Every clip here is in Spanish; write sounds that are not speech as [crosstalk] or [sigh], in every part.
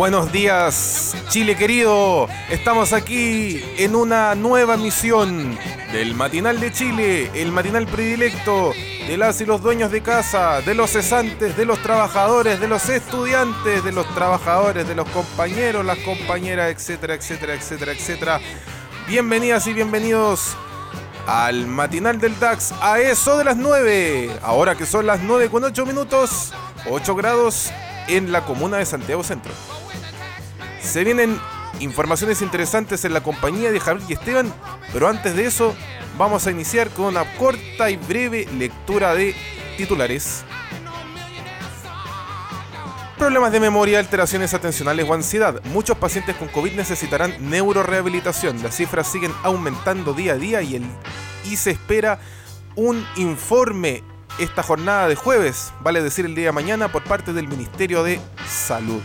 Buenos días, Chile querido. Estamos aquí en una nueva misión del Matinal de Chile, el matinal predilecto de las y los dueños de casa, de los cesantes, de los trabajadores, de los estudiantes, de los trabajadores, de los compañeros, las compañeras, etcétera, etcétera, etcétera, etcétera. Bienvenidas y bienvenidos al matinal del DAX a eso de las 9. Ahora que son las 9 con 8 minutos, 8 grados en la comuna de Santiago Centro. Se vienen informaciones interesantes en la compañía de Javier y Esteban, pero antes de eso vamos a iniciar con una corta y breve lectura de titulares. Problemas de memoria, alteraciones atencionales o ansiedad. Muchos pacientes con COVID necesitarán neurorehabilitación. Las cifras siguen aumentando día a día y, y se espera un informe esta jornada de jueves, vale decir el día de mañana, por parte del Ministerio de Salud.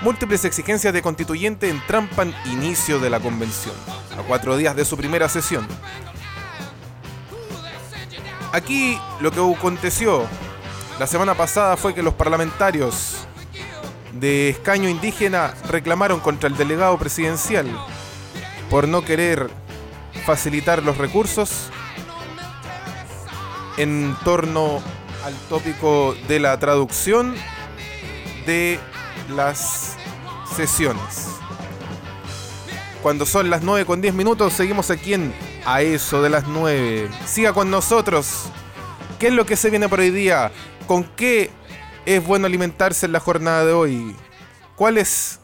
Múltiples exigencias de constituyente entrampan inicio de la convención, a cuatro días de su primera sesión. Aquí lo que aconteció la semana pasada fue que los parlamentarios de escaño indígena reclamaron contra el delegado presidencial por no querer facilitar los recursos en torno al tópico de la traducción de las sesiones. Cuando son las 9 con 10 minutos, seguimos aquí en A eso de las 9. Siga con nosotros. ¿Qué es lo que se viene por hoy día? ¿Con qué es bueno alimentarse en la jornada de hoy? ¿Cuál es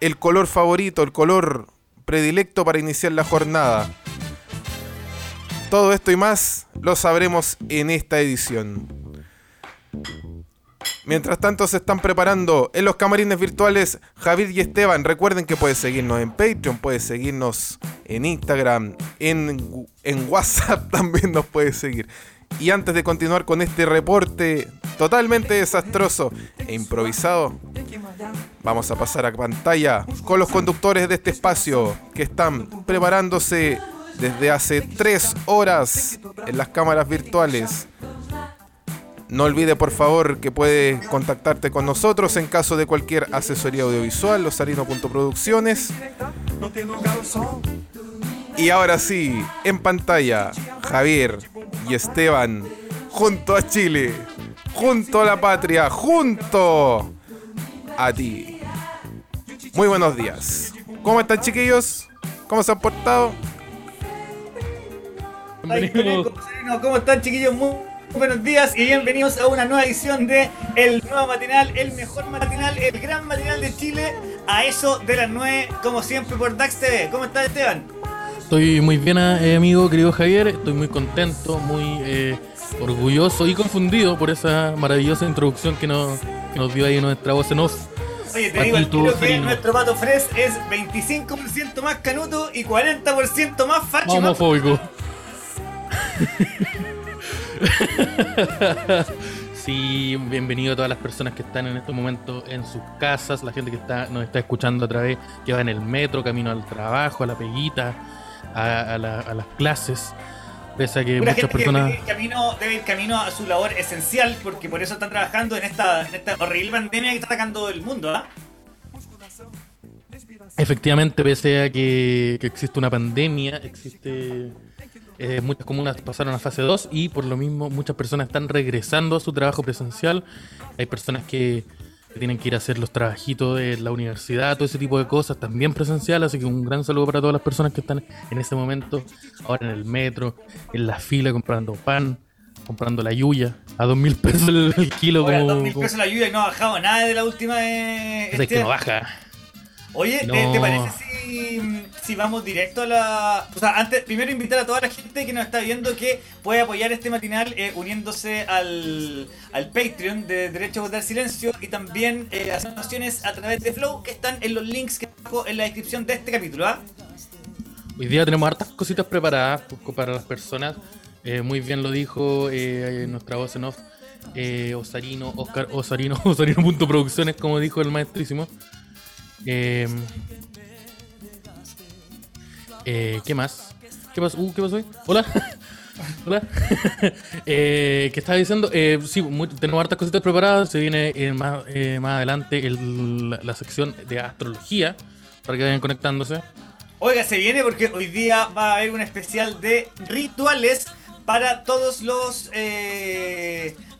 el color favorito, el color predilecto para iniciar la jornada? Todo esto y más lo sabremos en esta edición. Mientras tanto se están preparando en los camarines virtuales Javid y Esteban. Recuerden que puedes seguirnos en Patreon, puedes seguirnos en Instagram, en, en WhatsApp [laughs] también nos puedes seguir. Y antes de continuar con este reporte totalmente desastroso e improvisado, vamos a pasar a pantalla con los conductores de este espacio que están preparándose desde hace tres horas en las cámaras virtuales. No olvide por favor que puede contactarte con nosotros en caso de cualquier asesoría audiovisual, losarino.producciones. Y ahora sí, en pantalla, Javier y Esteban, junto a Chile, junto a la patria, junto a ti. Muy buenos días. ¿Cómo están chiquillos? ¿Cómo se han portado? ¿Cómo están chiquillos? Buenos días y bienvenidos a una nueva edición de El Nuevo Matinal, el mejor matinal, el gran matinal de Chile, a eso de las 9, como siempre por DAX TV. ¿Cómo estás Esteban? Estoy muy bien, eh, amigo, querido Javier. Estoy muy contento, muy eh, orgulloso y confundido por esa maravillosa introducción que nos, que nos dio ahí nuestra voz en off. Oye, te digo al tiro que nuestro pato Fres es 25% más canuto y 40% más facho. Homofóbico. [laughs] [laughs] sí, bienvenido a todas las personas que están en este momento en sus casas, la gente que está, nos está escuchando a través, que va en el metro, camino al trabajo, a la peguita, a, las clases. Pese a que muchas personas. debe, ir camino, debe ir camino a su labor esencial, porque por eso están trabajando en esta, horrible pandemia que está atacando el mundo, ¿ah? Efectivamente, pese a que existe una pandemia, existe eh, muchas comunas pasaron a fase 2 y por lo mismo muchas personas están regresando a su trabajo presencial. Hay personas que, tienen que ir a hacer los trabajitos de la universidad, todo ese tipo de cosas, también presencial. Así que un gran saludo para todas las personas que están en este momento, ahora en el metro, en la fila comprando pan comprando la yuya a dos mil pesos el, kilo. a dos mil pesos la yuya y no ha bajado nada de la última vez. Es que no baja. Oye, ¿te, parece si, vamos directo a la. O sea, antes, primero invitar a toda la gente que nos está viendo que puede apoyar este matinal eh, uniéndose al, al Patreon de Derecho a Votar Silencio y también eh, hacer donaciones a través de Flow que están en los links que dejo en la descripción de este capítulo. ¿ah? Hoy día tenemos hartas cositas preparadas pues, para las personas. Eh, muy bien lo dijo eh, nuestra voz en off. Osarino, Oscar Osarino, [laughs] Osarino.producciones, como dijo el maestrísimo. Eh, eh, ¿Qué más? ¿Qué pasó? Uh, ¿Qué pasó hoy? Hola. [laughs] Hola. [laughs] eh, ¿Qué estaba diciendo? Eh, sí, tenemos hartas cositas preparadas. Se viene eh, más, eh, más adelante el, la, sección de astrología para que vayan conectándose. Oiga, se viene porque hoy día va a haber un especial de rituales para todos los.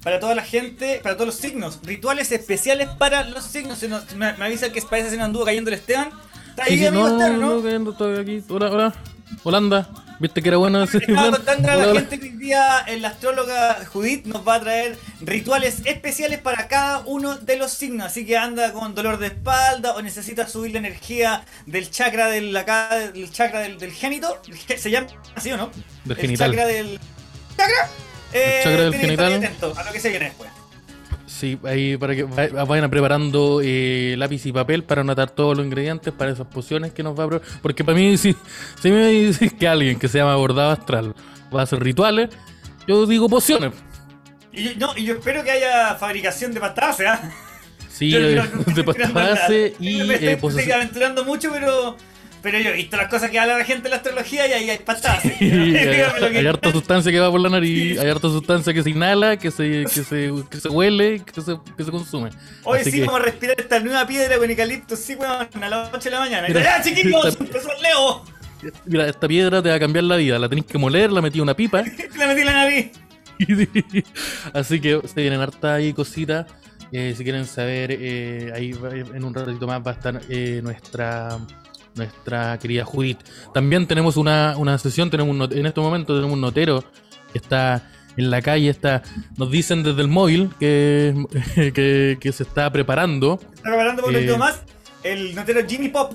Para toda la gente, para todos los signos. Rituales especiales para los signos. me, avisa que parece que se nos anduvo cayendo el Esteban. ¿Está ahí, amigo no, Esteban, no? no, cayendo, estoy aquí. Hola, hola. Holanda. ¿Viste que era bueno ese Estaba contando a la gente que hoy día la astróloga Judith nos va a traer rituales especiales para cada uno de los signos. Así que anda con dolor de espalda o necesita subir la energía del chakra del acá, del chakra del, del génito. [laughs] ¿Se llama así o no? Del el genital. chakra del. ¿Chakra? Eh, chakra del genital. a lo que se viene después. Sí, ahí para que vayan preparando eh, lápiz y papel para anotar todos los ingredientes para esas pociones que nos va a probar. Porque para mí, [laughs] si, si me dice que alguien que se llama bordado astral va a hacer rituales, yo digo pociones. Y, no, y yo espero que haya fabricación de pastas, [laughs] ¿eh? Sí, de [laughs] pastas y. Me estoy, aventurando mucho, pero pero yo he visto las cosas que habla la gente de la astrología y ahí hay patadas. [laughs] hay, harta sustancia que va por la nariz, hay harta sustancia que se inhala, que se, que se, que se huele, que se, que se consume. Hoy sí vamos a respirar esta nueva piedra con eucalipto, sí, weón, a las 8 de la mañana. Mira. ¡Empezó el Leo! Mira, esta piedra te va a cambiar la vida. La tenés que moler, la metí en una pipa. [laughs] la metí en la nariz. [laughs] Así que se vienen harta ahí cositas. Eh, si quieren saber, eh, ahí en un ratito más va a estar eh, nuestra nuestra querida Judith. También tenemos una, una sesión, tenemos en este momento tenemos un notero que está en la calle, está, nos dicen desde el móvil que, [laughs] que, se está preparando. ¿Está preparando por eh, más? El notero Jimmy Pop.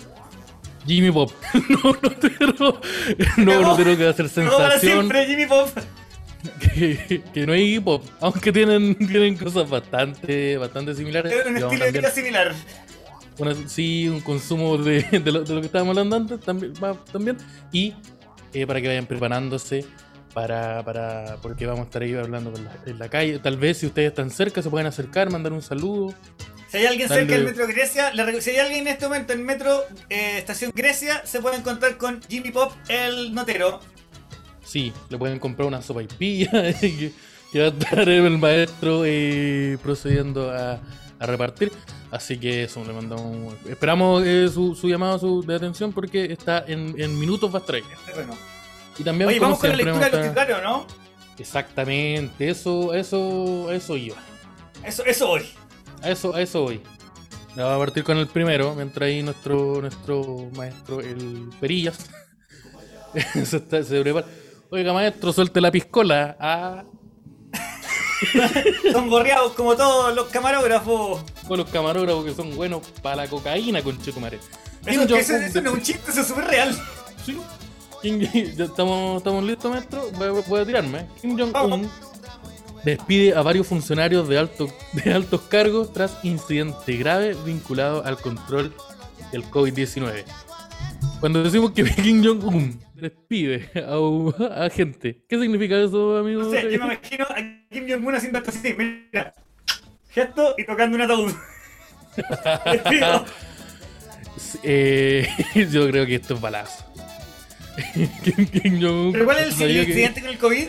Jimmy Pop. [laughs] no, notero. No, notero que va a hacer sensación. No, para siempre, Jimmy Pop. Que, que, no hay hip hop, aunque tienen, tienen cosas bastante, bastante similares. un estilo de vida similar sí, un consumo de, de, lo, que estábamos hablando antes también. también y eh, para que vayan preparándose para, para porque vamos a estar ahí hablando en la calle. Tal vez si ustedes están cerca se pueden acercar, mandar un saludo. Si hay alguien cerca del Metro Grecia, si hay alguien en este momento en Metro eh, Estación Grecia, se puede encontrar con Jimmy Pop, el notero. Sí, le pueden comprar una sopa y pilla [laughs] que, va a estar el maestro eh, procediendo a, a repartir. Así que eso, le mandamos. Esperamos eh, su, llamado su, de atención porque está en, en minutos va a estar Bueno. Y también, Oye, vamos con la lectura de los titulares, ¿no? Exactamente, eso, eso, eso iba. Eso, eso hoy. eso, eso hoy. Vamos a partir con el primero, mientras ahí nuestro, nuestro maestro, el Perillas, [laughs] se, está, se prepara. Oiga, maestro, suelte la piscola. Ah, [laughs] son gorreados como todos los camarógrafos. Con los camarógrafos que son buenos para la cocaína, con Chetumare. Eso, eso, eso, no es un chiste, eso es súper real. Sí. ¿Estamos, ¿Estamos listos, maestro? Voy, a tirarme. Kim Jong-un despide a varios funcionarios de, alto, de altos cargos tras incidente grave vinculado al control del COVID-19. Cuando decimos que [laughs] Kim Jong-un despide [laughs] a, a, gente, ¿qué significa eso, amigo? No sé, yo me imagino a Kim Jong-un haciendo esto así, mira, gesto y tocando un ataúd. [laughs] eh, [laughs] yo creo que esto es balazo. Kim, Jong-un. ¿Pero cuál es el incidente con el COVID?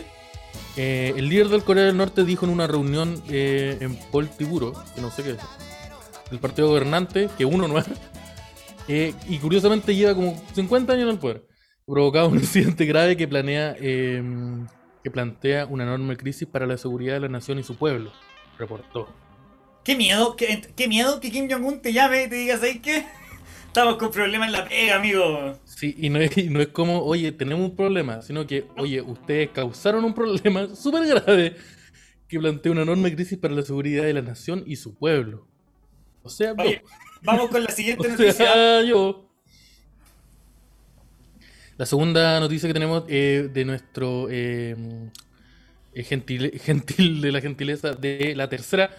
Eh, el líder del Corea del Norte dijo en una reunión eh, en Poltiburo, que no sé qué es, el partido gobernante, que uno no es, eh, y curiosamente lleva como 50 años en el poder. Provocado un incidente grave que planea em, que plantea una enorme crisis para la seguridad de la nación y su pueblo, reportó. Qué miedo, qué, qué miedo que Kim Jong-un te llame y te diga, ¿sabes qué? Estamos con problemas en la pega, amigo. Sí, y no, es, no es como, oye, tenemos un problema, sino que, oye, ustedes causaron un problema [laughs] súper grave que plantea una enorme crisis para la seguridad de la nación y su pueblo. O sea, Vamos con la siguiente [laughs] noticia. yo. La segunda noticia que tenemos eh, de nuestro eh, eh, gentil, [laughs] gentil de la gentileza de la tercera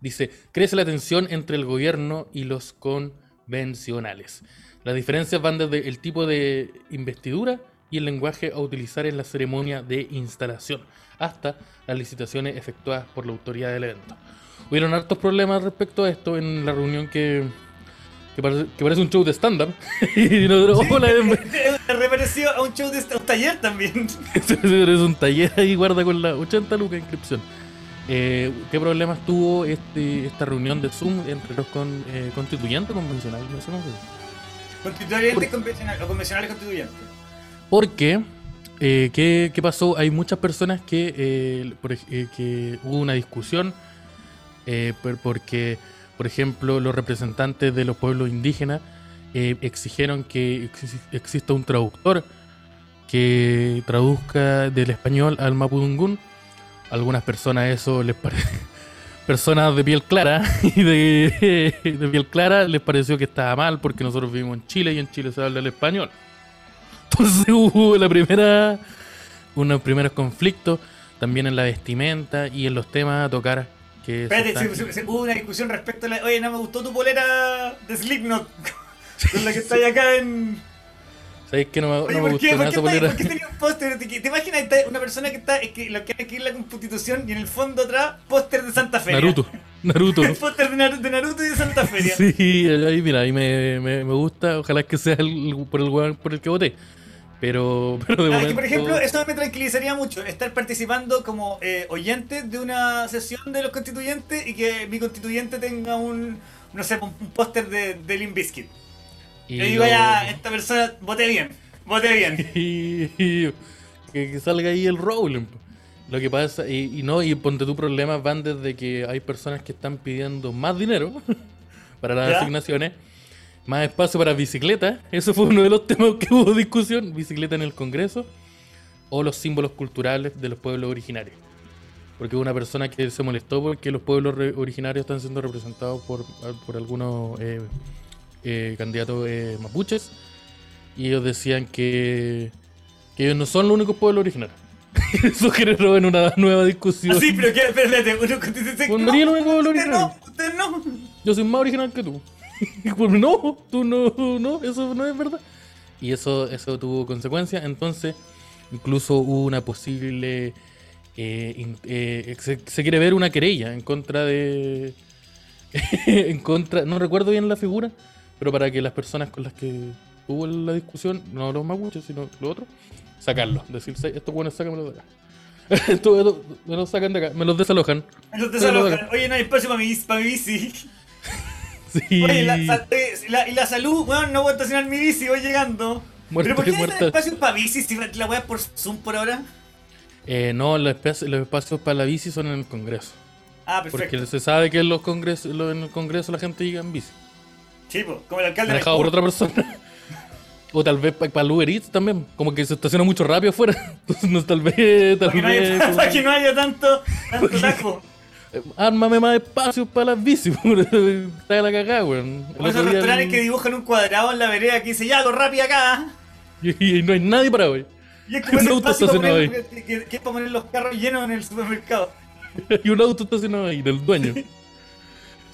dice: crece la tensión entre el gobierno y los convencionales. Las diferencias van desde el tipo de investidura y el lenguaje a utilizar en la ceremonia de instalación, hasta las licitaciones efectuadas por la autoridad del evento. Hubieron hartos problemas respecto a esto en la reunión que, que, parece, un show de stand-up. [laughs] y nosotros, hola, [laughs] reparecido a un show de un taller también. [laughs] es un taller ahí, guarda con la 80 lucas de inscripción. Eh, ¿Qué problemas tuvo este, esta reunión de Zoom entre los con, eh, constituyentes convencionales? No sé Constituyentes convencionales o convencionales constituyentes. Porque, eh, ¿qué, ¿qué, pasó? Hay muchas personas que, eh, por, eh, que hubo una discusión porque, por ejemplo, los representantes de los pueblos indígenas exigieron que exista un traductor que traduzca del español al mapudungún. algunas personas eso les parece [laughs] personas de piel clara [laughs] y de, de, piel clara les pareció que estaba mal porque nosotros vivimos en Chile y en Chile se habla el español. Entonces [laughs] hubo la primera, unos primeros conflictos también en la vestimenta y en los temas a tocar. Que Espérate, se se, hubo una discusión respecto a la. Oye, no me gustó tu polera de Slipknot [laughs] con la que está acá en. ¿Sabes que no me, Oye, no me ¿por, qué, gustó ¿por, qué polera? ¿Por qué tenía un póster? ¿Te, ¿Te imaginas una persona que está. Es que lo que hay que ir la constitución y en el fondo atrás, póster de Santa Fe? Naruto. [laughs] Naruto. el póster de, Naruto, de Naruto y de Santa Feria. [laughs] Sí, ahí mira, ahí me, me, me gusta. Ojalá que sea el, por el por el que voté. Pero, [laughs] pero de ah, momento... que por ejemplo, eso me tranquilizaría mucho, estar participando como eh, oyente de una sesión de los constituyentes y que mi constituyente tenga un, no sé, un, un póster de, de Limp Bizkit. Y Yo digo, lo... ya, esta persona, voté bien, voté bien. [laughs] y, y, que, que, salga ahí el Rowling. Lo que pasa, y, y, no, y ponte tu problemas van desde que hay personas que están pidiendo más dinero [laughs] para las ¿Ya? asignaciones más espacio para bicicletas. Eso fue uno de los temas que hubo discusión. Bicicleta en el Congreso. O los símbolos culturales de los pueblos originarios. Porque hubo una persona que se molestó porque los pueblos originarios están siendo representados por, por algunos eh, eh, candidatos eh, mapuches. Y ellos decían que, que ellos no son los únicos pueblos originarios. [laughs] Eso generó en una nueva discusión. Ah, sí, pero que, espérate, uno dice, no, no, el único pueblo usted no, usted no. Yo soy más original que tú. [laughs] no, tú no, no, eso no es verdad. Y eso, eso tuvo consecuencias. Entonces, incluso hubo una posible. Eh, eh, se, se, quiere ver una querella en contra de. [laughs] en contra. No recuerdo bien la figura, pero para que las personas con las que hubo la discusión, no los mapuches, sino los otros, sacarlos. Decir, estos buenos, sácamelo de acá. [laughs] Esto, esto, me los sacan de acá, me los desalojan. Me los desalojan. Oye, no hay espacio para mi, para mi bici. Sí. Oye, la, la, y la salud, weón, no voy a estacionar mi bici, voy llegando. Muerta, ¿Pero por qué hay espacio para bici si la weá por Zoom por ahora? Eh, no, los espacios, los espacios para la bici son en el Congreso. Ah, perfecto. Porque se sabe que en, los congresos, en el Congreso la gente llega en bici. Sí, pues, como el alcalde. Manejado por otra persona. [laughs] o tal vez para el Uber Eats también. Como que se estaciona mucho rápido afuera. [laughs] Entonces, no, tal vez. Tal para, vez que no haya, [laughs] para que no haya tanto, tanto tajo. Ármame más espacio para las bicis, [laughs] está la cagada, weón. Esos restaurantes que dibujan un cuadrado en la vereda que dice, ya, lo rápido acá. [laughs] Y, y, no hay nadie para hoy. Y es como ese espacio para poner, que, que, que, es para poner los carros llenos en el supermercado. [laughs] y un auto estacionado ahí, del dueño.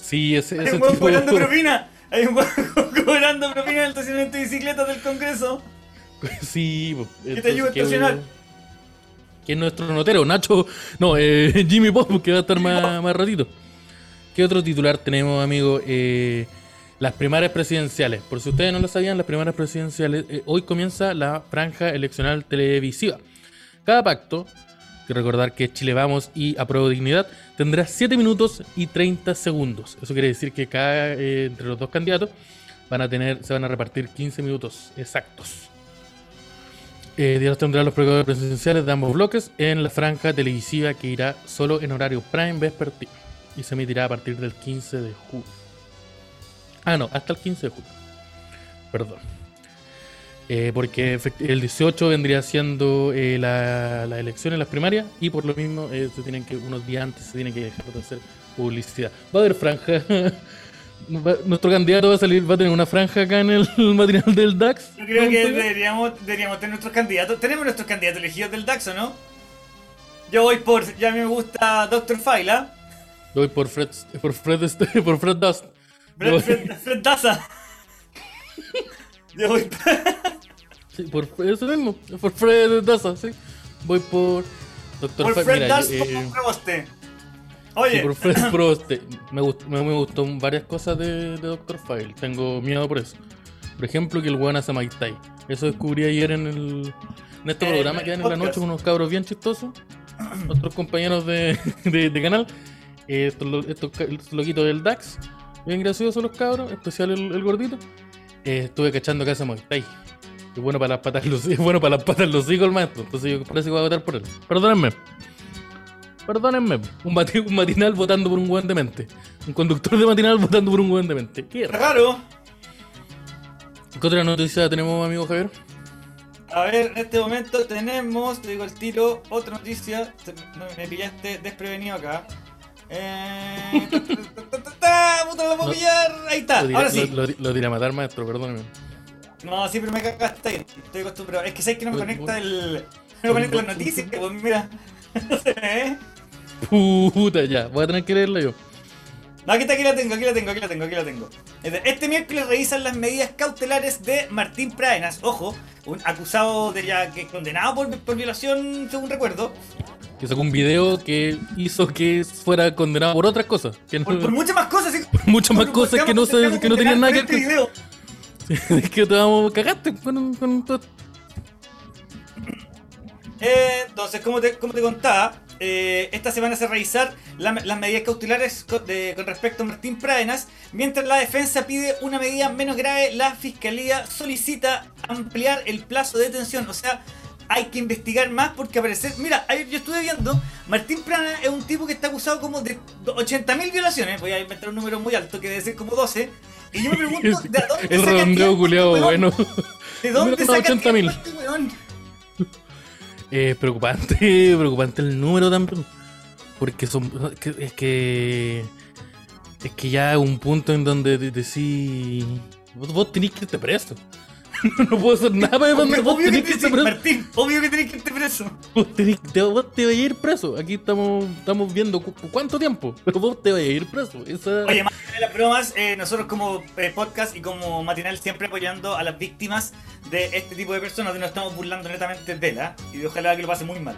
Sí, ese, Hay ese un huevo tipo cobrando de... propina. Hay un cobrando propina en el estacionamiento de bicicletas del Congreso. Sí, Que te ayuda a estacionar. Que es nuestro notero, Nacho, no, eh, [laughs] Jimmy Pop, que va a estar más, más ratito. ¿Qué otro titular tenemos, amigo? Eh, las primarias presidenciales. Por si ustedes no lo sabían, las primarias presidenciales, eh, hoy comienza la franja eleccional televisiva. Cada pacto, que recordar que Chile Vamos y Apruebo Dignidad, tendrá 7 minutos y 30 segundos. Eso quiere decir que cada, eh, entre los dos candidatos van a tener, se van a repartir 15 minutos exactos. Eh, Dios tendrá los programas presidenciales de ambos bloques en la franja televisiva que irá solo en horario prime vespertino y se emitirá a partir del 15 de julio. Ah, no, hasta el 15 de julio. Perdón. Eh, porque el 18 vendría siendo eh, la, la, elección en las primarias y por lo mismo eh, se tienen que unos días antes se tiene que dejar de hacer publicidad. Va a haber franja. [laughs] Nuestro candidato va a salir, va a tener una franja acá en el [laughs] material del DAX. Yo creo que deberíamos, deberíamos tener nuestros candidatos. Tenemos nuestros candidatos elegidos del DAX, ¿o no? Yo voy por, ya me gusta Dr. Faila. Yo voy por Fred, por Fred, este, [laughs] por Fred Dust. Fred, Fred, [laughs] Fred Daza. Yo voy por... Sí, por eso mismo, por Fred Daza, sí. Voy por Dr. Por Fred Daza, eh. Oye. Sí, Fred Proboste. Me, gustó, me, me gustó varias cosas de, de Dr. File. Tengo miedo por eso. Por ejemplo, que el weón hace Mike Tai. Eso descubrí ayer en el en este programa que dan en la noche con unos cabros bien chistosos. Nuestros compañeros [laughs] de, de, canal. Eh, estos, estos, loquitos del DAX. Bien graciosos los cabros, especial el, gordito. Eh, estuve cachando que hace Tay. Es bueno para las patas los es bueno para las patas los hijos el maestro. Entonces yo parece que voy a votar por él. Perdónenme. Perdónenme. Un, matinal votando por un buen demente. Un conductor de matinal votando por un buen demente. Qué raro. ¿Qué otra noticia tenemos, amigo Javier? A ver, en este momento tenemos, te digo el tiro, otra noticia. Me pillaste desprevenido acá. Eh. ¡Puta, lo puedo pillar! Ahí está, ahora sí. Lo, lo, a matar, maestro, perdóneme. No, siempre me cagaste ahí. Estoy acostumbrado. Es que sabes que no me conecta el. No me conecta las noticias, pues mira. [laughs] Ve. Puta, ya. Voy a tener que leerlo yo. No, aquí, está, aquí la tengo, aquí la tengo, aquí la tengo, aquí la tengo. Este miércoles revisan las medidas cautelares de Martín Praenas, ojo, un acusado de ya que condenado por, violación, según recuerdo. Que sacó un video que hizo que fuera condenado por otras cosas. por, muchas más cosas, sí. Por muchas más cosas que no, se, que no tenían nada que ver este [laughs] es que te vamos cagaste con, con todo. Eh, entonces, como te, como te contaba, eh, esta semana se revisar las medidas cautelares con, respecto a Martín Pradenas. Mientras la defensa pide una medida menos grave, la fiscalía solicita ampliar el plazo de detención. O sea, hay que investigar más porque aparecer. Mira, yo estuve viendo. Martín Pradenas es un tipo que está acusado como de 80.000 violaciones. Voy a inventar un número muy alto que debe ser como 12. Y yo me pregunto, [laughs] ¿de dónde El redondeo culeado bueno. ¿De dónde saca 80.000? Eh, preocupante, [laughs] preocupante el número también. Porque son. Es que. Es que ya un punto en donde decís. Vos, vos tenés que irte preso. [laughs] no puedo hacer nada para demandar. Vos tenés que, irte preso. Martín, obvio que tenés que irte preso. Vos, tenés, te, vos te vas a ir preso. Aquí estamos, estamos viendo cuánto tiempo. Pero vos te vas a ir preso. Esa... Oye, más de las bromas, eh, nosotros como eh, podcast y como matinal siempre apoyando a las víctimas de este tipo de personas. Nos estamos burlando netamente de la. Y ojalá que lo pase muy mal.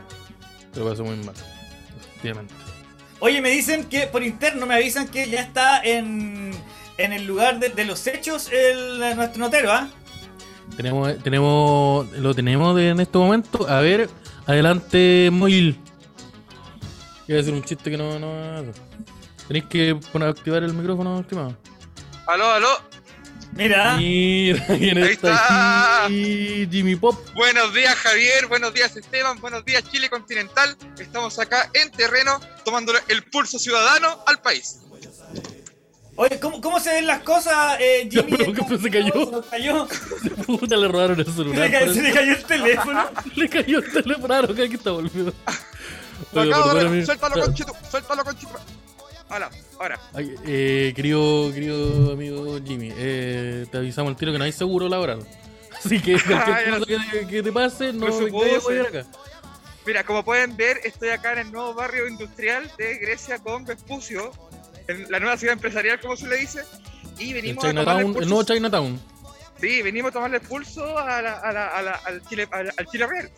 Que lo pase muy mal. Efectivamente. Oye, me dicen que por interno me avisan que ya está en, en el lugar de, de los hechos el, nuestro notero, ¿ah? Tenemos, tenemos, lo tenemos en este momento. A ver, adelante, Moil. Iba a decir un chiste que no, no. Tenéis que poner, activar el micrófono, estimado. Aló, aló. Mira. Mira, [laughs] ¿quién Ahí está, Aquí? Jimmy Pop. Buenos días, Javier. Buenos días, Esteban. Buenos días, Chile continental. Estamos acá en terreno tomándole el pulso ciudadano al país. Oye, ¿cómo, ¿cómo, se ven las cosas, eh, [laughs] Jimmy? ¿Qué se cayó? Se cayó. [laughs] Puta, le robaron el celular. Se le, cayó, el teléfono. [laughs] le cayó el teléfono. Claro, que aquí está volviendo. Suéltalo, conchito. Suéltalo, conchito. Hola, ahora. Ay, eh, querido, querido amigo Jimmy, eh, te avisamos el tiro que no hay seguro laboral. Así que cualquier cosa que, te pase, no me voy a ir acá. Mira, como pueden ver, estoy acá en el nuevo barrio industrial de Grecia con Vespucio, en la nueva ciudad empresarial, como se le dice, y venimos el, a tomarle el, pulso. el nuevo Chinatown. Sí, venimos a tomarle el pulso a la, a la, a la, al Chile al, Chile Real.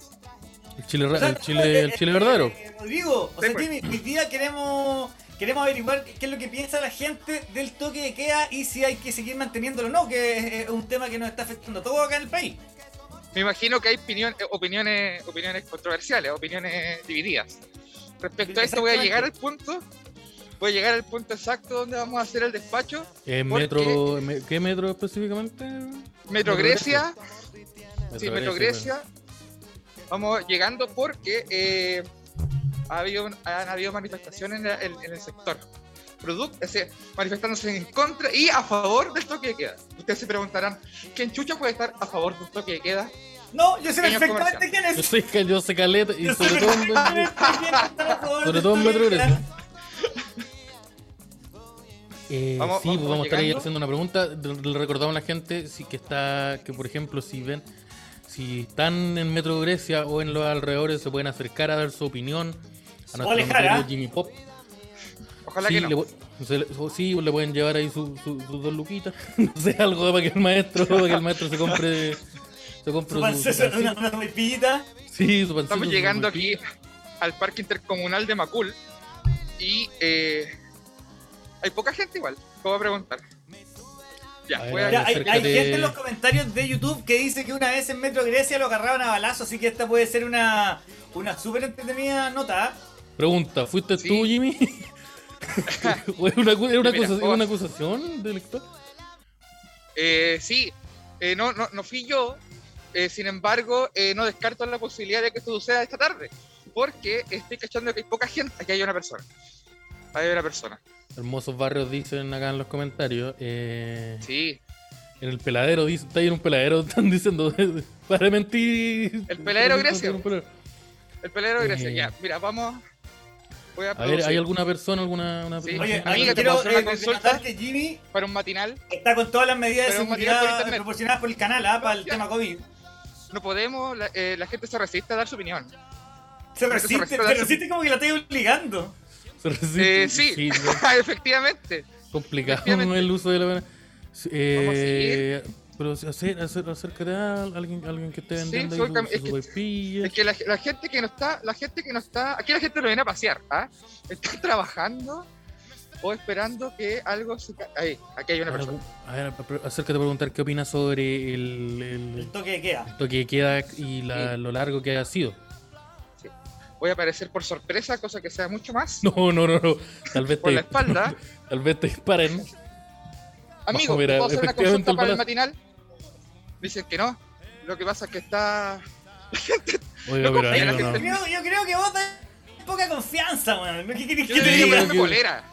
El Chile, el Chile, el Chile verdadero. Eh, Rodrigo, o sea, pues. Jimmy, hoy día queremos queremos averiguar qué es lo que piensa la gente del toque de queda y si hay que seguir manteniéndolo o no, que es un tema que nos está afectando a todos acá en el país. Me imagino que hay opiniones, opiniones controversiales, opiniones divididas. Respecto a esto voy a llegar al punto voy a llegar al punto exacto donde vamos a hacer el despacho. metro, ¿Qué metro específicamente? Metro Grecia. sí, Metro Grecia. Vamos llegando porque eh, ha habido, han habido manifestaciones en, el sector. Producto, manifestándose en contra y a favor del toque de queda. Ustedes se preguntarán, ¿quién chucha puede estar a favor del toque de queda? No, yo sé perfectamente quién es. Yo sé, yo sé caleta y sobre todo, sobre todo en Metro Grecia. Eh, sí, pues vamos, a estar ahí haciendo una pregunta. Le recordamos a la gente si que está, que por ejemplo, si ven, si están en Metro Grecia o en los alrededores, se pueden acercar a dar su opinión a nuestro amigo Jimmy Pop. Ojalá sí, que no. Le, sí, le pueden llevar ahí sus dos luquitas. [laughs] no sé, algo para que el maestro, para que el maestro se compre. Se compre su, panceta, una, una Sí, su panceta, Estamos llegando aquí al Parque Intercomunal de Macul. Y eh, hay poca gente igual, ¿cómo preguntar? Ya, hay, gente en los comentarios de YouTube que dice que una vez en Metro Grecia lo agarraban a balazo, así que esta puede ser una, una súper entretenida nota. ¿ah? Pregunta, ¿fuiste tú, Jimmy? [laughs] ¿Es una, una, acusación, del lector? Eh, sí, eh, no, no, no fui yo, eh, sin embargo, eh, no descarto la posibilidad de que esto suceda esta tarde, porque estoy cachando que hay poca gente. Aquí hay una persona. Hay una persona. Hermosos barrios dicen acá en los comentarios. Eh, sí. En el peladero, dice, está ahí en un peladero, [laughs] están diciendo, para mentir. El peladero Grecia. El peladero Grecia, ya. Mira, vamos. Voy a, a ver, ¿hay alguna persona, alguna una sí. Oye, amiga, quiero una consulta que Jimmy para un matinal. Está con todas las medidas de seguridad proporcionadas por el canal, ¿ah? para el tema COVID no podemos, la, eh, la, gente se resiste a dar su opinión. Se resiste, se resiste, como que la estoy obligando. [laughs] Eh, sí, [laughs] efectivamente. Complicado el uso de la. Eh, pero hacer, hacer, acércate a alguien, alguien que esté vendiendo sí, su, es, que, es que la, la, gente que no está, la gente que no está, aquí la gente no viene a pasear, ¿ah? Está [laughs] trabajando o esperando que algo se. Ahí, aquí hay una persona. A ver, acércate a preguntar qué opinas sobre el, el, toque de queda. El toque de queda y lo largo que ha sido. Voy a aparecer por sorpresa, cosa que sea mucho más. [laughs] No, no, no, no. Tal vez por la espalda. [laughs] Tal vez te disparen. Amigo, ¿puedo hacer una consulta para el matinal? Dicen que no. Lo que pasa es que está. [laughs] Oiga, pero yo, creo, yo, creo, que vos tenés poca confianza, weón. ¿Qué querés que te diga? polera.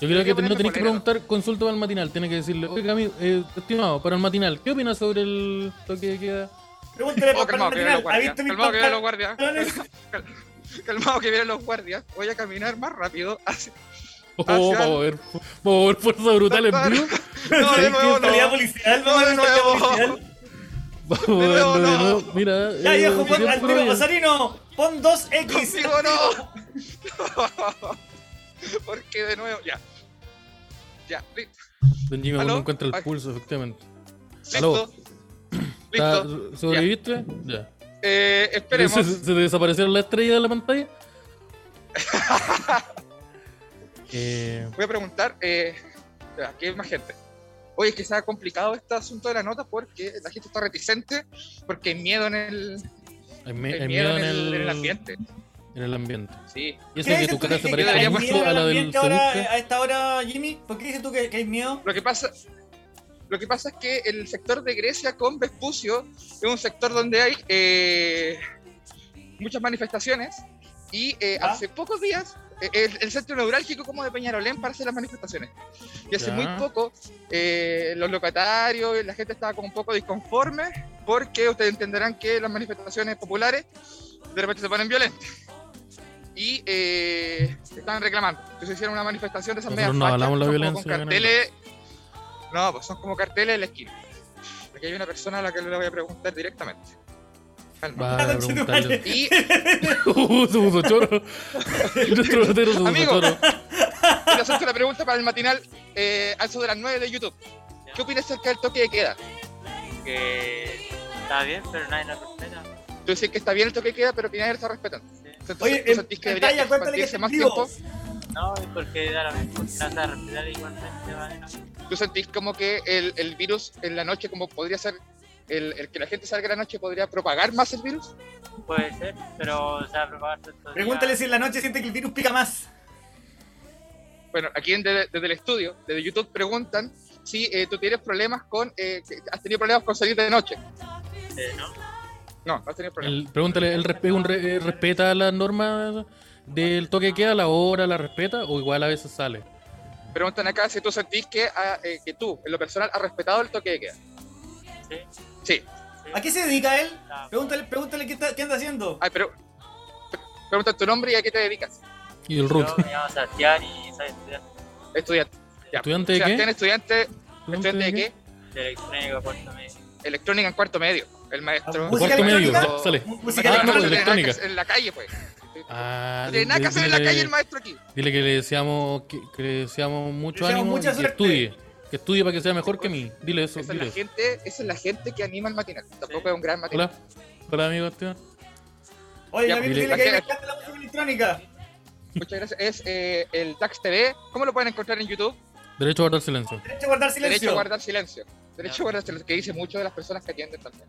Yo creo que no tenés que preguntar consulta para el matinal, tenés que decirle, oiga, amigo, eh, estimado, para el matinal, ¿qué opinas sobre el toque de queda? Pregúntale oh, el matinal, ¿ha visto Calmado que vienen los guardias. Calmado que vienen los guardias, voy a caminar más rápido hacia... Oh, vamos a ver, [laughs] vamos a ver fuerza brutal en vivo. No, de nuevo, no. policial, no, de nuevo. Vamos a verlo de nuevo. Mira, ya, viejo, eh, pon al tiro Pasarino, pon 2X. Contigo no. [laughs] Porque de nuevo, ya. Ya, listo. Don Jimmy no encuentra el pulso, efectivamente. ¿Listo? ¿Listo? ¿Sobreviviste? Ya. Eh, esperemos. ¿Se, ¿Se, desaparecieron las estrellas de la pantalla? [laughs] eh... Voy a preguntar, eh, aquí hay más gente. Oye, es que se ha complicado este asunto de la nota porque la gente está reticente, porque hay miedo en el, hay, miedo, en, el, en el ambiente en el ambiente. Sí. ¿Y eso que tu cara se parece a la del ahora, a esta hora, Jimmy? ¿Por qué dices tú que, hay miedo? Lo que pasa... Lo que pasa es que el sector de Grecia con Vespucio es un sector donde hay eh, muchas manifestaciones y eh, ¿Ah? hace pocos días eh, el, el, centro neurálgico como de Peñarolén para hacer las manifestaciones. Y hace muy poco los locatarios y la gente estaba como un poco disconforme porque ustedes entenderán que las manifestaciones populares de repente se ponen violentas y eh, estaban reclamando. Entonces hicieron una manifestación de esas medias no hablamos la violencia. Con carteles, no, pues son como carteles en la esquina. Aquí hay una persona a la que le voy a preguntar directamente. Calma. Va a y... [laughs] uh, choro. [laughs] Nuestro Amigo, [laughs] hacerte una pregunta para el matinal eh, al de las 9 de YouTube. ¿Qué opinas acerca del toque de queda? Que está bien, pero nadie lo respeta. Tú decís que está bien el toque de queda, pero que nadie lo está respetando. Oye, ¿tú sentís que debería expandirse más tiempo? No, porque da lo mismo, no se respetar igualmente. ¿Tú sentís como que el, el, virus en la noche, como podría ser, el, el, que la gente salga en la noche, podría propagar más el virus? Puede ser, pero se va a propagar todo Pregúntale si en la noche siente que el virus pica más. Bueno, aquí desde, desde el estudio, desde YouTube, preguntan si eh, tú tienes problemas con, eh, has tenido problemas con salir de noche. Eh, no. No, no has tenido problemas. El, pregúntale, ¿el resp un re respeta las normas del toque que queda, la hora, la respeta o igual a veces sale? Preguntan acá si tú sentís que, ah, eh, que tú, en lo personal, has respetado el toque de queda. Sí. Sí. ¿A qué se dedica él? Pregúntale, pregúntale qué, está, qué anda haciendo. Ay, pero, pregunta tu nombre y a qué te dedicas. Y el root. Yo me llamo Sebastián y soy estudiante. Estudiante. Ya. ¿Estudiante de Sebastián, qué? estudiante, ¿Estudiante de qué? De electrónica cuarto medio. Electrónica en cuarto medio. El maestro. ¿Cuarto medio? Sale. Música ah, no, electrónica. En la calle, pues. Ah, no tiene nada que hacer en la calle el maestro aquí. Dile que le deseamos, que, que le deseamos mucho deseamos ánimo mucha y que estudie. Que estudie para que sea mejor que mí. Dile eso. Esa, dile es, la gente, esa es la gente que anima el matinal. Tampoco es un gran matinal. Hola. Hola, amigo Esteban. Oye, ya, dile, dile que le encanta la música electrónica. Muchas gracias. Es eh, el Tax TV. ¿Cómo lo pueden encontrar en YouTube? Derecho a guardar silencio. Derecho a guardar silencio. Derecho a guardar silencio. Derecho a guardar silencio, que dice mucho de las personas que atienden también.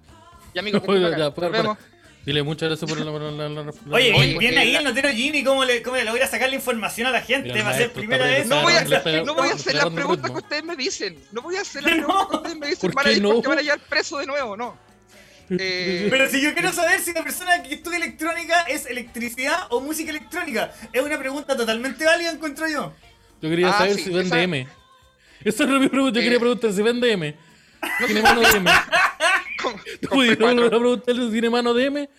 Y [laughs] amigos, No, ya, para, Nos vemos. Dile muchas gracias por la. la- la- la- la- Oye, bien porque ahí el notero Jimmy, ¿cómo le, cómo le logra sacar la información a la gente? Mira, Va a ser primera vez. No voy a, no voy a hacer las preguntas que ustedes me dicen. No voy a hacer las [laughs] No. preguntas que ustedes me dicen. ¿Por qué no? porque van a llevar preso de nuevo, no. [laughs] Eh, Pero si yo quiero saber si la persona que estudia electrónica es electricidad o música electrónica, es una pregunta totalmente válida, encuentro yo. Yo quería Ah, saber sí, si vende esa- M. Esa es mi pregunta. Yo Eh. quería preguntar si vende M. ¿Tiene mano de M? [laughs] con- ¿Tú con pudieras P4. volver a preguntarle si tiene mano de M?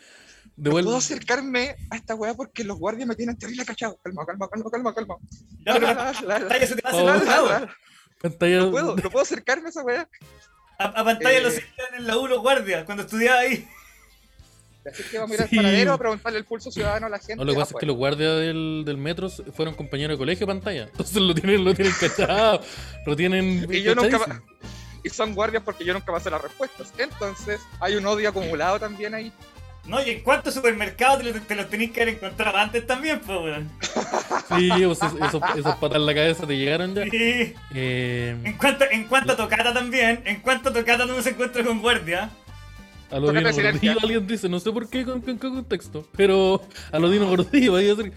No puedo acercarme a esta weá porque los guardias me tienen terrible cachado. Calma, calma, calma, calma, calma. Pantalla se te va a hacer la, un la, lado. la. Pantalla. No puedo, no puedo acercarme a esa weá. A, a pantalla Eh. lo seguían en la U los guardias cuando estudiaba ahí. Así que vamos a ir al Sí. paradero a preguntarle el pulso ciudadano a la gente. No, lo que pasa es que los guardias del, del metro fueron compañeros de colegio pantalla. Entonces lo tienen, lo tienen cachado. Lo tienen. Y yo nunca. Y son guardias porque yo nunca pasé las respuestas. Entonces, hay un odio acumulado también ahí. No, y en cuántos supermercados te, lo- te los tenéis que haber encontrado antes también, pues, weón. Sí, esos, esos, esos patas en la cabeza te llegaron ya. Sí. Eh, En cuanto, en cuanto a tocata también, en cuanto a tocata uno se encuentra con guardia. a lo Dino. Gordillo alguien dice, no sé por qué, con, qué contexto, pero a lo Dino Gordillo ahí va a ser-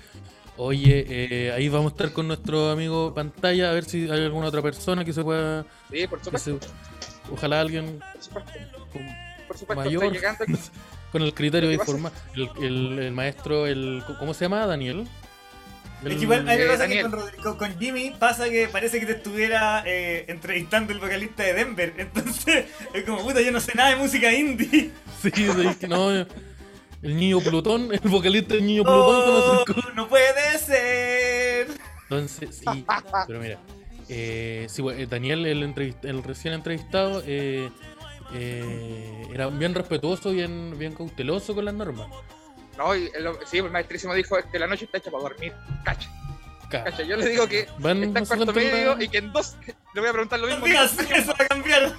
Oye, eh, ahí vamos a estar con nuestro amigo pantalla, a ver si hay alguna otra persona que se pueda. Sí, por que supuesto. se- ojalá alguien Por supuesto. con, Por supuesto, mayor. estoy llegando aquí. [laughs] con el criterio de que informar. El, el- el maestro, el, ¿cómo se llama? Daniel. Es que igual a mí me Eh, pasa que Daniel. con, Rodrigo- con Jimmy pasa que parece que te estuviera eh, entrevistando el vocalista de Denver. [laughs] Entonces, es como puta, yo no sé nada de música indie. Sí, que no. El niño Plutón, el vocalista del niño Plutón Oh, no puede ser. Entonces, sí, pero mira, eh, sí, bueno, eh, Daniel, el, entrevist- el recién entrevistado, eh, eh, era bien respetuoso, bien, bien cauteloso con las normas. No, y el, sí, el maestrísimo dijo que la noche está hecha para dormir. Cacha, Ca- cacha. Yo le digo que Van está en cuarto medio la- y que en dos. [laughs] Le voy a preguntar lo mismo. digas [laughs] eso va a cambiar.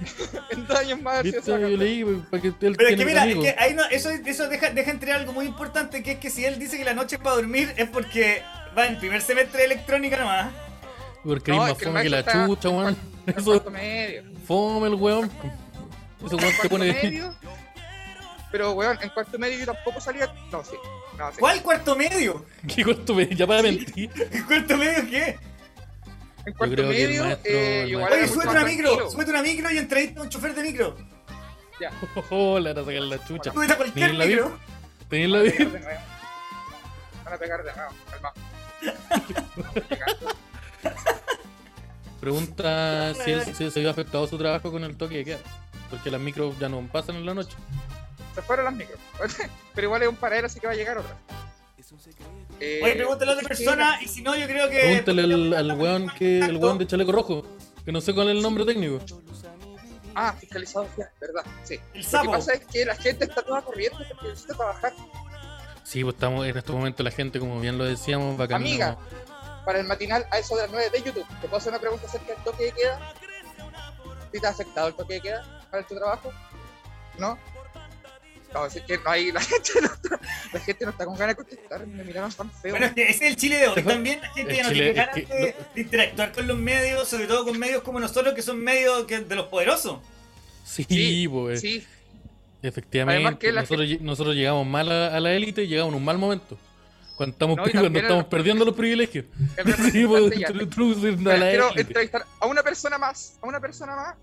[laughs] En dos años más. ¿Viste? eso Yo leí pues, para que él Pero es tiene que mira, es amigos. que ahí no, eso, eso deja, deja entregar algo muy importante, que es que si él dice que la noche es para dormir, es porque va en primer semestre de electrónica nomás. Porque No, es más que fome que la chucha, weón. [laughs] Eso, cuarto medio. fome el weón. Weón te cuarto pone. medio. Pero, weón, en cuarto medio yo tampoco salía. No, sí. No, sí. ¿Cuál cuarto medio? [laughs] ¿Qué cuarto me Ya para mentir. ¿Cuarto medio qué? En cuarto creo que el medio, maestro- eh, el igual maestro- Oye, súbete una micro, súbete una micro y entrevista a un chofer de micro. Ya. [laughs] Oh, le van a sacar la chucha. Súbete a cualquier la micro. ¿Tenéis la Van a vida? pegar de nuevo. Van a pegar de nuevo, calma. [laughs] Pregunta si, él, si se vio afectado su trabajo con el toque de queda. Porque las micros ya no pasan en la noche. Se fueron las micros. [laughs] Pero igual es un paradero, así que va a llegar otra. Eh, Oye, pregúntale a otra persona y si no, yo creo que. Pregúntale al, al weón que el weón de chaleco rojo. Que no sé cuál es el nombre técnico. Ah, fiscalizado, ya, verdad, sí. El Lo que sapo. pasa es que la gente está toda corriendo porque necesita trabajar. Sí, pues estamos en este momento la gente, como bien lo decíamos, va Amiga, para el matinal a eso de las 9 de YouTube, ¿te puedo hacer una pregunta acerca del toque de queda? ¿Sí te ha afectado el toque de queda para tu trabajo? ¿No? No, es que no hay, [laughs] la gente no está, la gente no está con ganas de contestar, me miraron tan feo. Bueno, es que ese es el Chile de hoy también. La gente El ya no Chile- tiene ganas es que de, de interactuar con los medios, sobre todo con medios como nosotros, que son medios que- de los poderosos. Sí, Sí, pues. sí, Efectivamente. Que nosotros, nosotros llegamos mal a, a la élite y llegamos en un mal momento. Cuando estamos, No, cuando estamos el- perdiendo los privilegios. [laughs] Sí, pues, [laughs] a la quiero élite. entrevistar a una persona más, a una persona más,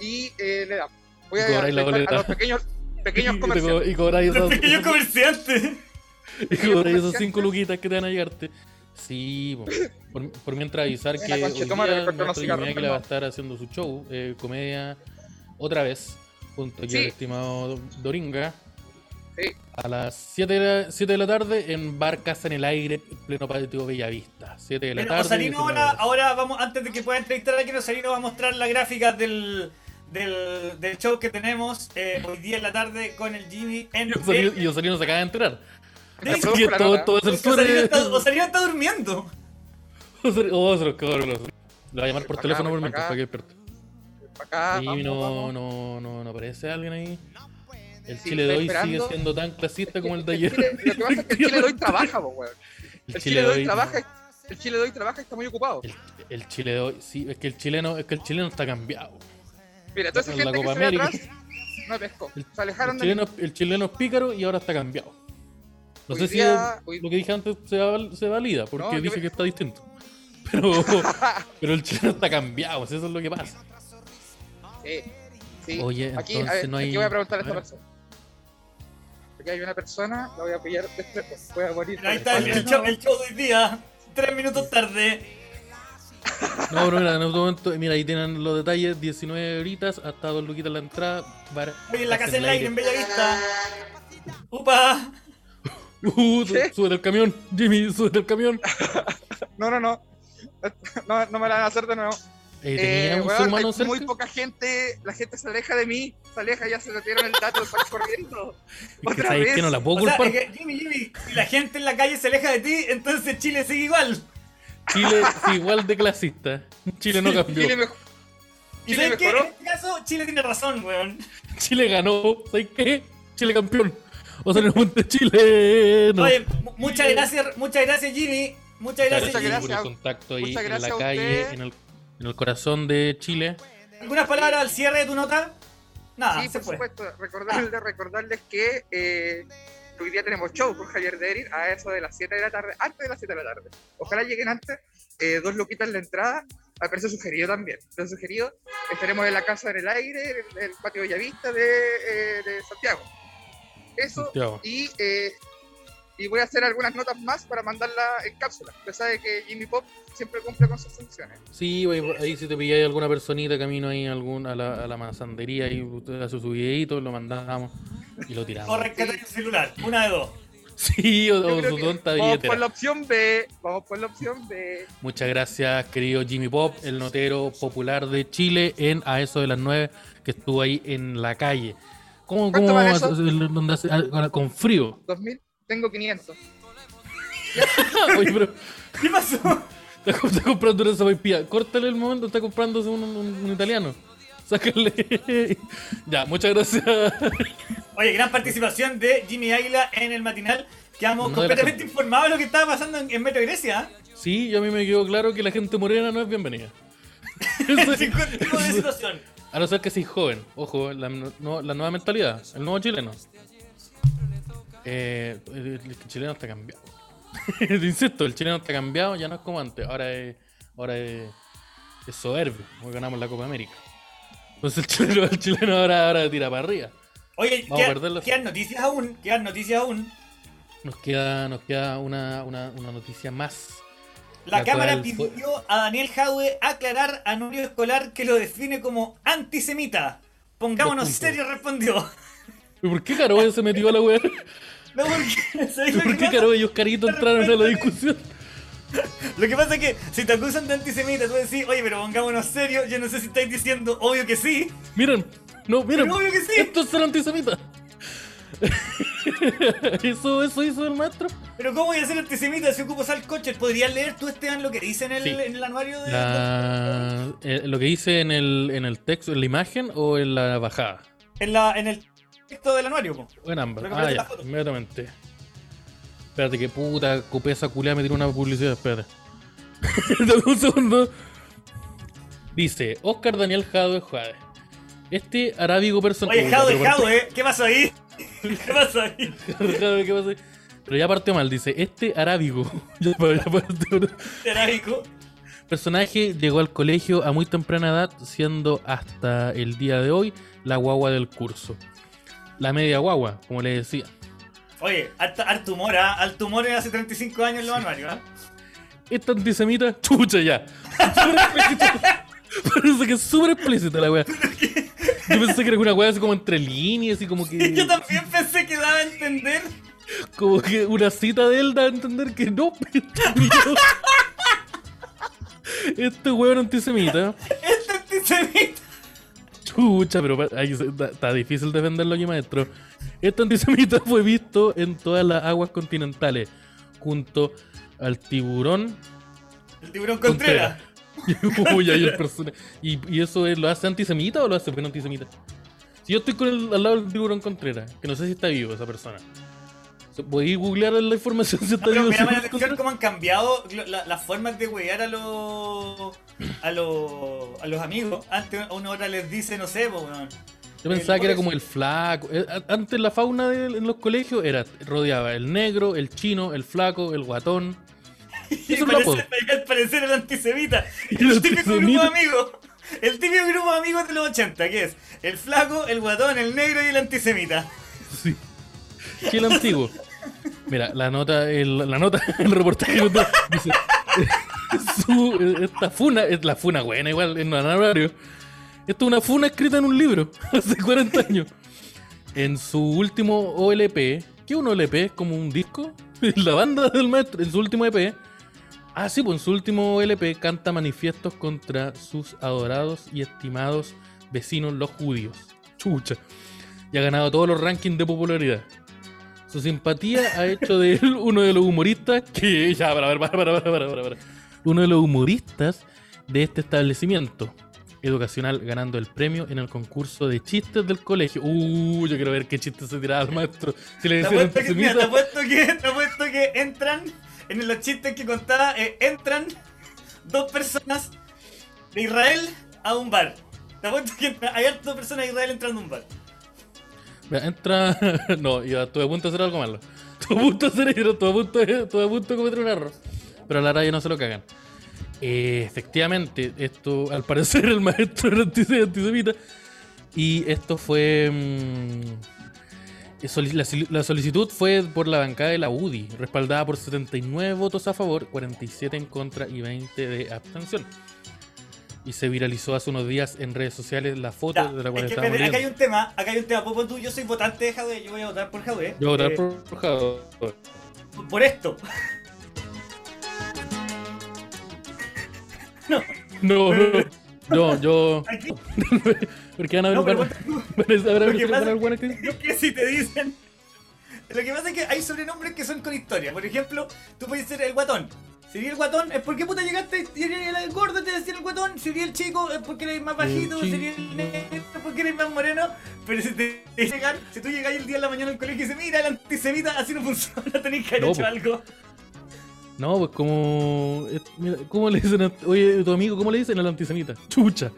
y eh, le damos. Voy a a boleta. los pequeños, pequeños comerciantes. Y cobráis Los esos, pequeños comerciantes. y cobráis esos cinco luquitas que te van a llegarte. Sí, po. por, por mientras avisar que hoy día Águila va a estar haciendo su show, eh, comedia, otra vez, junto aquí al Sí. estimado Doringa. Sí. A las 7 de, la, 7 de la tarde en Bar Casa en el Aire, en pleno patio Bellavista. 7 de la tarde. Osalino 19 ahora, vamos, antes de que pueda entrevistar a alguien, Osalino va a mostrar la gráfica del, del, del show que tenemos eh, hoy día en la tarde con el Jimmy en Y Osalino se acaba de enterar. Así produjo que todo, todo es el Osalino suerte. está, Osalino está durmiendo. [laughs] Osalino- Oh, se los cabrón. Lo va a llamar por Acá, teléfono por acá. mientras para que despierte. Acá, Y vamos, no, vamos. no, no, no aparece alguien ahí. El Sí, Chile de hoy sigue siendo tan clasista como el de El ayer. Chile- lo que pasa es que el Chile de hoy [laughs] trabaja, weón. El El Chile de hoy trabaja, el Chile de hoy trabaja y está muy ocupado. El, El Chile de hoy, sí, es que el chileno, es que el chileno está cambiado. Mira, toda esa En la gente que Copa se ve América. atrás no pescó. El, Se alejaron el de mí. chileno, el chileno es pícaro y ahora está cambiado. No Hoy sé día- si hoy- lo que dije antes se, val- se valida, porque No, yo dije me- que está distinto. [laughs] Pero, [laughs] pero el chileno está cambiado, eso es lo que pasa. Sí, sí. Oye, aquí, entonces a ver, no hay- aquí voy a preguntar a esta a persona. Aquí hay una persona, la voy a pillar de este- Voy a morir. Ahí está el, el show, el show de hoy día. Tres minutos tarde. No, pero mira, en otro momento, mira, ahí tienen los detalles, 19 horitas, hasta dos luquitas la entrada. bar- Oye, en la casa en del aire, en Bellavista. ¡Upa! Uh, sube del camión, Jimmy, sube del camión. No, no, no. No, no me la van a hacer de nuevo. Eh, ¿Tenía Eh, hay cerca? muy poca gente, la gente se aleja de mí, se aleja, ya se metieron el dato, están corriendo. Es que vez. que no la puedo O sea, culpar. es que, Jimmy, Jimmy, si la gente en la calle se aleja de ti, entonces Chile sigue igual. Chile es igual de clasista. Chile no cambió. Chile mejor. Y sabes qué? En este caso, Chile tiene razón, weón. Chile ganó. ¿Sabes qué? Chile campeón. O sea, en el monte Chile. No. Oye, mu- muchas gracias, muchas gracias, Jimmy. Muchas gracias, Muchas Jimmy. gracias. contacto ahí en la calle, en el, en el corazón de Chile. ¿Algunas palabras al cierre de tu nota? Nada, sí, se por fue. supuesto. Recordarles, recordarles que eh, hoy día tenemos show con Javier Derir a eso de las 7 de la tarde, antes de las 7 de la tarde. Ojalá lleguen antes. eh, dos loquitas en la entrada. Al precio sugerido también. Precio sugerido. Estaremos en la casa en el aire, en el patio Bellavista de, eh, de Santiago. Eso. Santiago. Y, eh, y voy a hacer algunas notas más para mandarla en cápsula. Usted sabe que Jimmy Pop siempre cumple con sus funciones. Sí, ahí, ahí si te pilláis alguna personita camino ahí algún, a, la, a la masandería y usted hace su videito, lo mandamos y lo tiramos. O rescatar el celular, una de dos. Sí, o, o su tonta vamos billetera. por la opción B. Vamos por la opción B. Muchas gracias, querido Jimmy Pop, el notero popular de Chile, en a eso de las 9, que estuvo ahí en la calle. ¿Cómo, ¿Cuánto cómo eso? hace- donde hace- ah, con frío? 2000. Tengo 500. [laughs] Oye, pero ¿Qué pasó? [laughs] está, está comprando una sopaipilla. Córtale el momento, está comprándose un, un- un italiano. Sácale. [laughs] ya, muchas gracias. Oye, gran participación de Jimmy Águila en el matinal. Quedamos No completamente informados de lo que estaba pasando en, en Metro Grecia. Sí, y a mí me quedó claro que la gente morena no es bienvenida. Eso- ningún tipo de situación. A no ser que seas joven. Ojo, la, no- la nueva mentalidad. El nuevo chileno. Eh, el, el chileno está cambiado. [laughs] Insisto, el chileno está cambiado, ya no es como antes. Ahora es, ahora es, es soberbio. Hoy ganamos la Copa América. Entonces el chileno, el chileno ahora, ahora tira para arriba. Oye, quedan, quedan noticias aún. Quedan noticias aún. Nos queda, nos queda una, una, una noticia más. La, La Cámara cual pidió a Daniel Jadwe aclarar a Nurio Escolar que lo define como antisemita. Pongámonos serios, respondió. ¿Y por qué Caro se metió a la wea? No, porque, [laughs] ¿sabes lo ¿Por qué? Caro y Oscarito entraron a la discusión? [laughs] Lo que pasa es que si te acusan de antisemita, tú decís, oye, pero pongámonos serios, yo no sé si estáis diciendo, obvio que sí. Miren, no, miren. Pero obvio que sí. Esto es ser antisemita. [laughs] eso, eso hizo el maestro. Pero ¿cómo voy a ser antisemita si ocupo sal coche? ¿Podrías leer tú, Esteban, lo que dice en el, Sí. en el anuario de... La- eh, lo que dice en el, en el texto, en la imagen o en la bajada. En, la, en el texto del anuario, po. O en ambas. Lo que Ah, ya, inmediatamente. Espérate, que puta copesa culia me tiró una publicidad. Espérate. [laughs] Dame un segundo. Dice: Oscar Daniel Jadwe Jade. Este arábigo personal. Oye, Jadwe, Jadwe, ¿qué pasó ahí? ¿Qué pasó ahí? [laughs] Jadwe, ¿qué pasa? ahí? Pero ya partió mal, dice, este arábigo, [laughs] ya, partió- Terábico. personaje llegó al colegio a muy temprana edad, siendo hasta el día de hoy la guagua del curso. La media guagua, como le decía. Oye, harto, harto humor, ¿ah? Alto humor hace 35 años en los anuarios, ¿ah? Esta antisemita, chucha ya. Parece [laughs] que es súper explícita la wea. Yo pensé que era una wea así como entre líneas, así como que. Yo también pensé que daba a entender. Como que una cita de él da a entender que no, [laughs] Este weón antisemita. [laughs] Este antisemita. Chucha, pero se- está, está difícil defenderlo aquí, maestro. Este antisemita [laughs] fue visto en todas las aguas continentales, junto al tiburón El tiburón Contreras. [laughs] Uy, ahí el persona- ¿Y, y eso es- lo hace antisemita o lo hace bueno antisemita? Si yo estoy con el, al lado del tiburón Contreras, que no sé si está vivo esa persona. ¿Podéis googlear la información si No, está pero vivo? me llama la ese atención Contreras? cómo han cambiado lo- la- las formas de huear a los a, los, a los amigos. Antes a una hora les dice, no sé, pues. Yo pensaba que era como el flaco. Eh, antes la fauna de, en los colegios era rodeaba el negro, el chino, el flaco, el guatón. [laughs] Y Eso parece, al parecer el antisemita. [laughs] El, típico grupo de amigos. El típico grupo de amigos de los 80, que es el flaco, el guatón, el negro y el antisemita. Sí. ¿Qué el antiguo? Mira, la nota, el, la nota, [laughs] el reportaje dice, [laughs] su, esta funa, es la funa buena igual, en horario. Esto es una funa escrita en un libro, [laughs] hace 40 años. En su último OLP, ¿qué es un OLP? ¿Como un disco? [laughs] La banda del maestro, en su último EP. Ah, sí, pues en su último LP canta manifiestos contra sus adorados y estimados vecinos los judíos. Chucha. Y ha ganado todos los rankings de popularidad. Su simpatía ha hecho de él uno de los humoristas que. Ya, para, para, para, para, para, para. Uno de los humoristas de este establecimiento educacional ganando el premio en el concurso de chistes del colegio. Uh, yo quiero ver qué chistes se tiraba al maestro. Si le te, apuesto que, mira, te, apuesto que, te apuesto que entran, en los chistes que contaba, eh, entran dos personas de Israel a un bar. Te apuesto que hay dos personas de Israel entrando a un bar entra. [laughs] no, yo estuve a punto de hacer algo malo. Estuve a punto de hacer estuve a punto de, estuve a punto de cometer un error. Pero a la raya no se lo cagan. Eh, efectivamente, esto al parecer el maestro era antisemita. Y esto fue. Mmm, la, solicitud fue por la bancada de la UDI, respaldada por 79 votos a favor, 47 en contra y 20 de abstención y se viralizó hace unos días en redes sociales la foto de la cual es que, Acá hay un tema, acá hay un tema, Popo, tú, yo soy votante de Jadwe, yo voy a votar por Jadwe. Yo voy a votar eh, por Jadwe. Por esto. No. No, no. [laughs] No, yo. [laughs] Porque van a ver no, pero, lo, que lo que si te dicen. Lo que pasa es que hay sobrenombres que son con historia. Por ejemplo, tú puedes ser el guatón. Si el guatón, es porque puta llegaste y el gordo te decía el guatón. Si el chico, es porque eres más bajito. Si el negro, porque eres más moreno. Pero si te [laughs] llegan, si tú llegas el día de la mañana al colegio y dices, mira, el antisemita, así no funciona, tenéis que haber hecho algo. No, pues como. ¿Cómo le dicen a, Oye, tu amigo, ¿cómo le dicen al antisemita? [laughs] Chucha.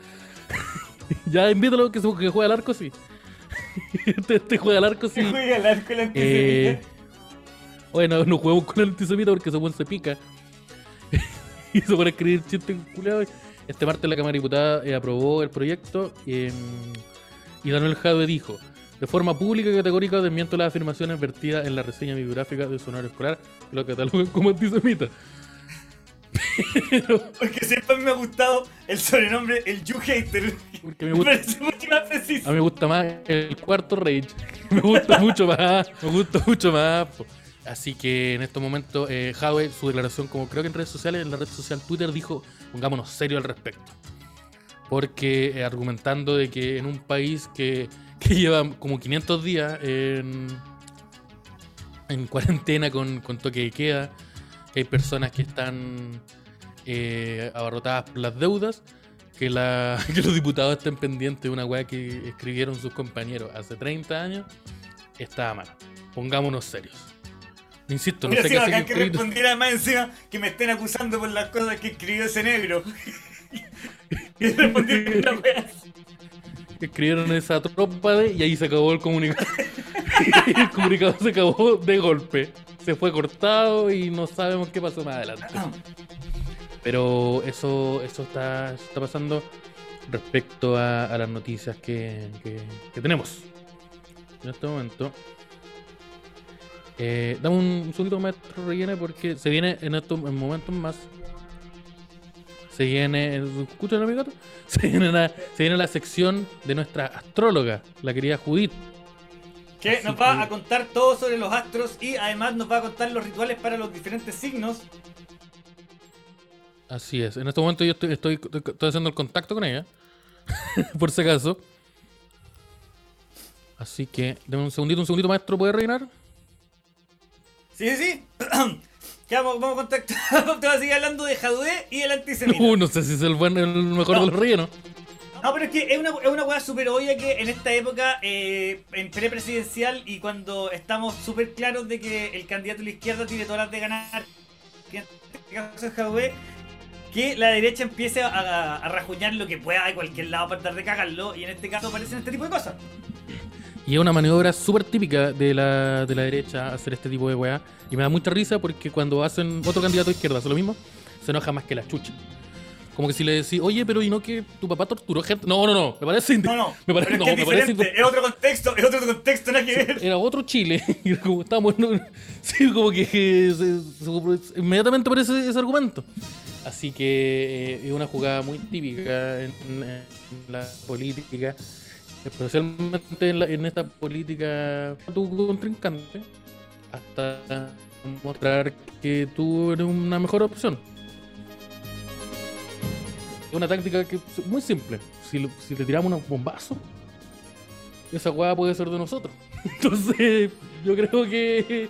[laughs] ya invítalo que, que juegue al arco, sí. [laughs] este, este, juega al arco, sí. Juega al arco el antisemita. Eh, bueno, no juguemos con el antisemita porque ese buen se pica. y se pone a escribir chistes culiados. Este martes la Cámara de Diputada eh, aprobó el proyecto em, y Daniel Jadwe dijo, de forma pública y categórica desmiento las afirmaciones vertidas en la reseña bibliográfica de su honor escolar, que lo catalogan como antisemita. Porque siempre me ha gustado el sobrenombre, el You Hater. Porque me, gusta, parece mucho más preciso. A mí me gusta más el cuarto Rage. Me gusta [laughs] mucho más. Me gusta mucho más. Así que en estos momentos, eh, su declaración, como creo que en redes sociales, en la red social Twitter, dijo: pongámonos serio al respecto. Porque eh, argumentando de que en un país que, que, lleva como 500 días en, en cuarentena con, con toque de queda, que hay personas que están eh, abarrotadas por las deudas, que, la, [laughs] que los diputados estén pendientes de una weá que escribieron sus compañeros hace 30 años, está mal. Pongámonos serios. Insisto, no sé qué hacer. que respondiera encima que me estén acusando por las cosas que escribió ese negro. [laughs] y respondieron la Escribieron esa tropa de, y ahí se acabó el comunicado. [laughs] el comunicado se acabó de golpe. Se fue cortado y no sabemos qué pasó más adelante. Pero eso, eso está, está pasando respecto a, las noticias que, que tenemos en este momento. Eh, dame un, segundito maestro rellene porque se viene en estos momentos más. Se viene, ¿escuchan mi gato? [laughs] Se viene, la, se viene la sección de nuestra astróloga, la querida Judith. Que nos va a contar todo sobre los astros y además nos va a contar los rituales para los diferentes signos. Así es, en este momento yo estoy, estoy, estoy haciendo el contacto con ella, [laughs] por si acaso. Así que, dame un segundito, un segundito, maestro, ¿puede rellenar? Sí, sí, sí. [clears throat] Ya vamos, vamos a contactar. [laughs] Te vas a seguir hablando de Jadwe y el antisemita. Uh, no sé si es el, buen, el mejor de los rellenos. No, pero es que es una, es una weá súper obvia que en esta época, eh, en pre-presidencial y cuando estamos súper claros de que el candidato de la izquierda tiene todas las de ganar, que en este caso es Jadwe, que la derecha empiece a, a, rajuñar lo que pueda de cualquier lado para tratar de cagarlo, y en este caso aparecen este tipo de cosas. Y es una maniobra súper típica de la, de la derecha hacer este tipo de weá. Y me da mucha risa porque cuando hacen otro candidato a izquierda hace lo mismo, se enoja más que la chucha. Como que si le decís, oye, pero ¿y no que tu papá torturó gente? No, no, no, me parece. No, no, [laughs] me parece, no, es, me parece es otro contexto, es otro contexto, nada que ver. Era otro Chile. [laughs] Y como estábamos. [laughs] sí, como que. se, inmediatamente aparece ese argumento. Así que eh, es una jugada muy típica en, la política, especialmente en, en esta política tu contrincante, hasta mostrar que tú eres una mejor opción una táctica que es muy simple. Si, si le tiramos unos bombazos, esa weá puede ser de nosotros. [laughs] Entonces, yo creo que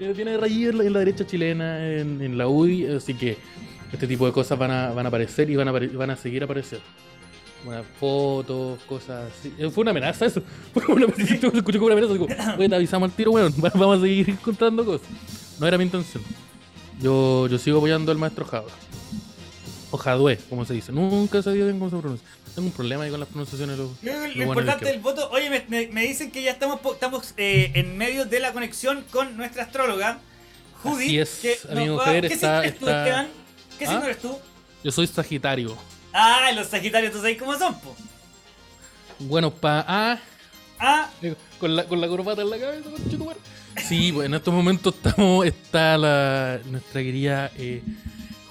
eh, tiene raíz en la, derecha chilena, en, la UDI, así que este tipo de cosas van a, van a aparecer y van a, van a seguir apareciendo. Buenas fotos, cosas así. Eh, fue una amenaza eso. [laughs] Fue una amenaza. Se escuchó como una amenaza. Digo, [coughs] te avisamos al tiro, weón. [laughs] Vamos a seguir contando cosas. No era mi intención. Yo, yo sigo apoyando al maestro Java. O Jadwe, como se dice. Nunca he sabido bien cómo se pronuncia. Tengo un problema ahí con las pronunciaciones. Lo, lo, importante del voto. Oye, me, me, dicen que ya estamos, estamos eh, en medio de la conexión con nuestra astróloga, Judy. Así es, que amigo mujer, ¿Qué está, signo eres tú, Esteban? ¿Qué signo ¿Ah? eres tú? Yo soy Sagitario. Ah, los Sagitarios, ¿tú sabes cómo son, po? Bueno, pa. Ah. Ah. Con la, con la corbata en la cabeza, con Sí, pues en estos momentos estamos. Está la, nuestra querida. Eh,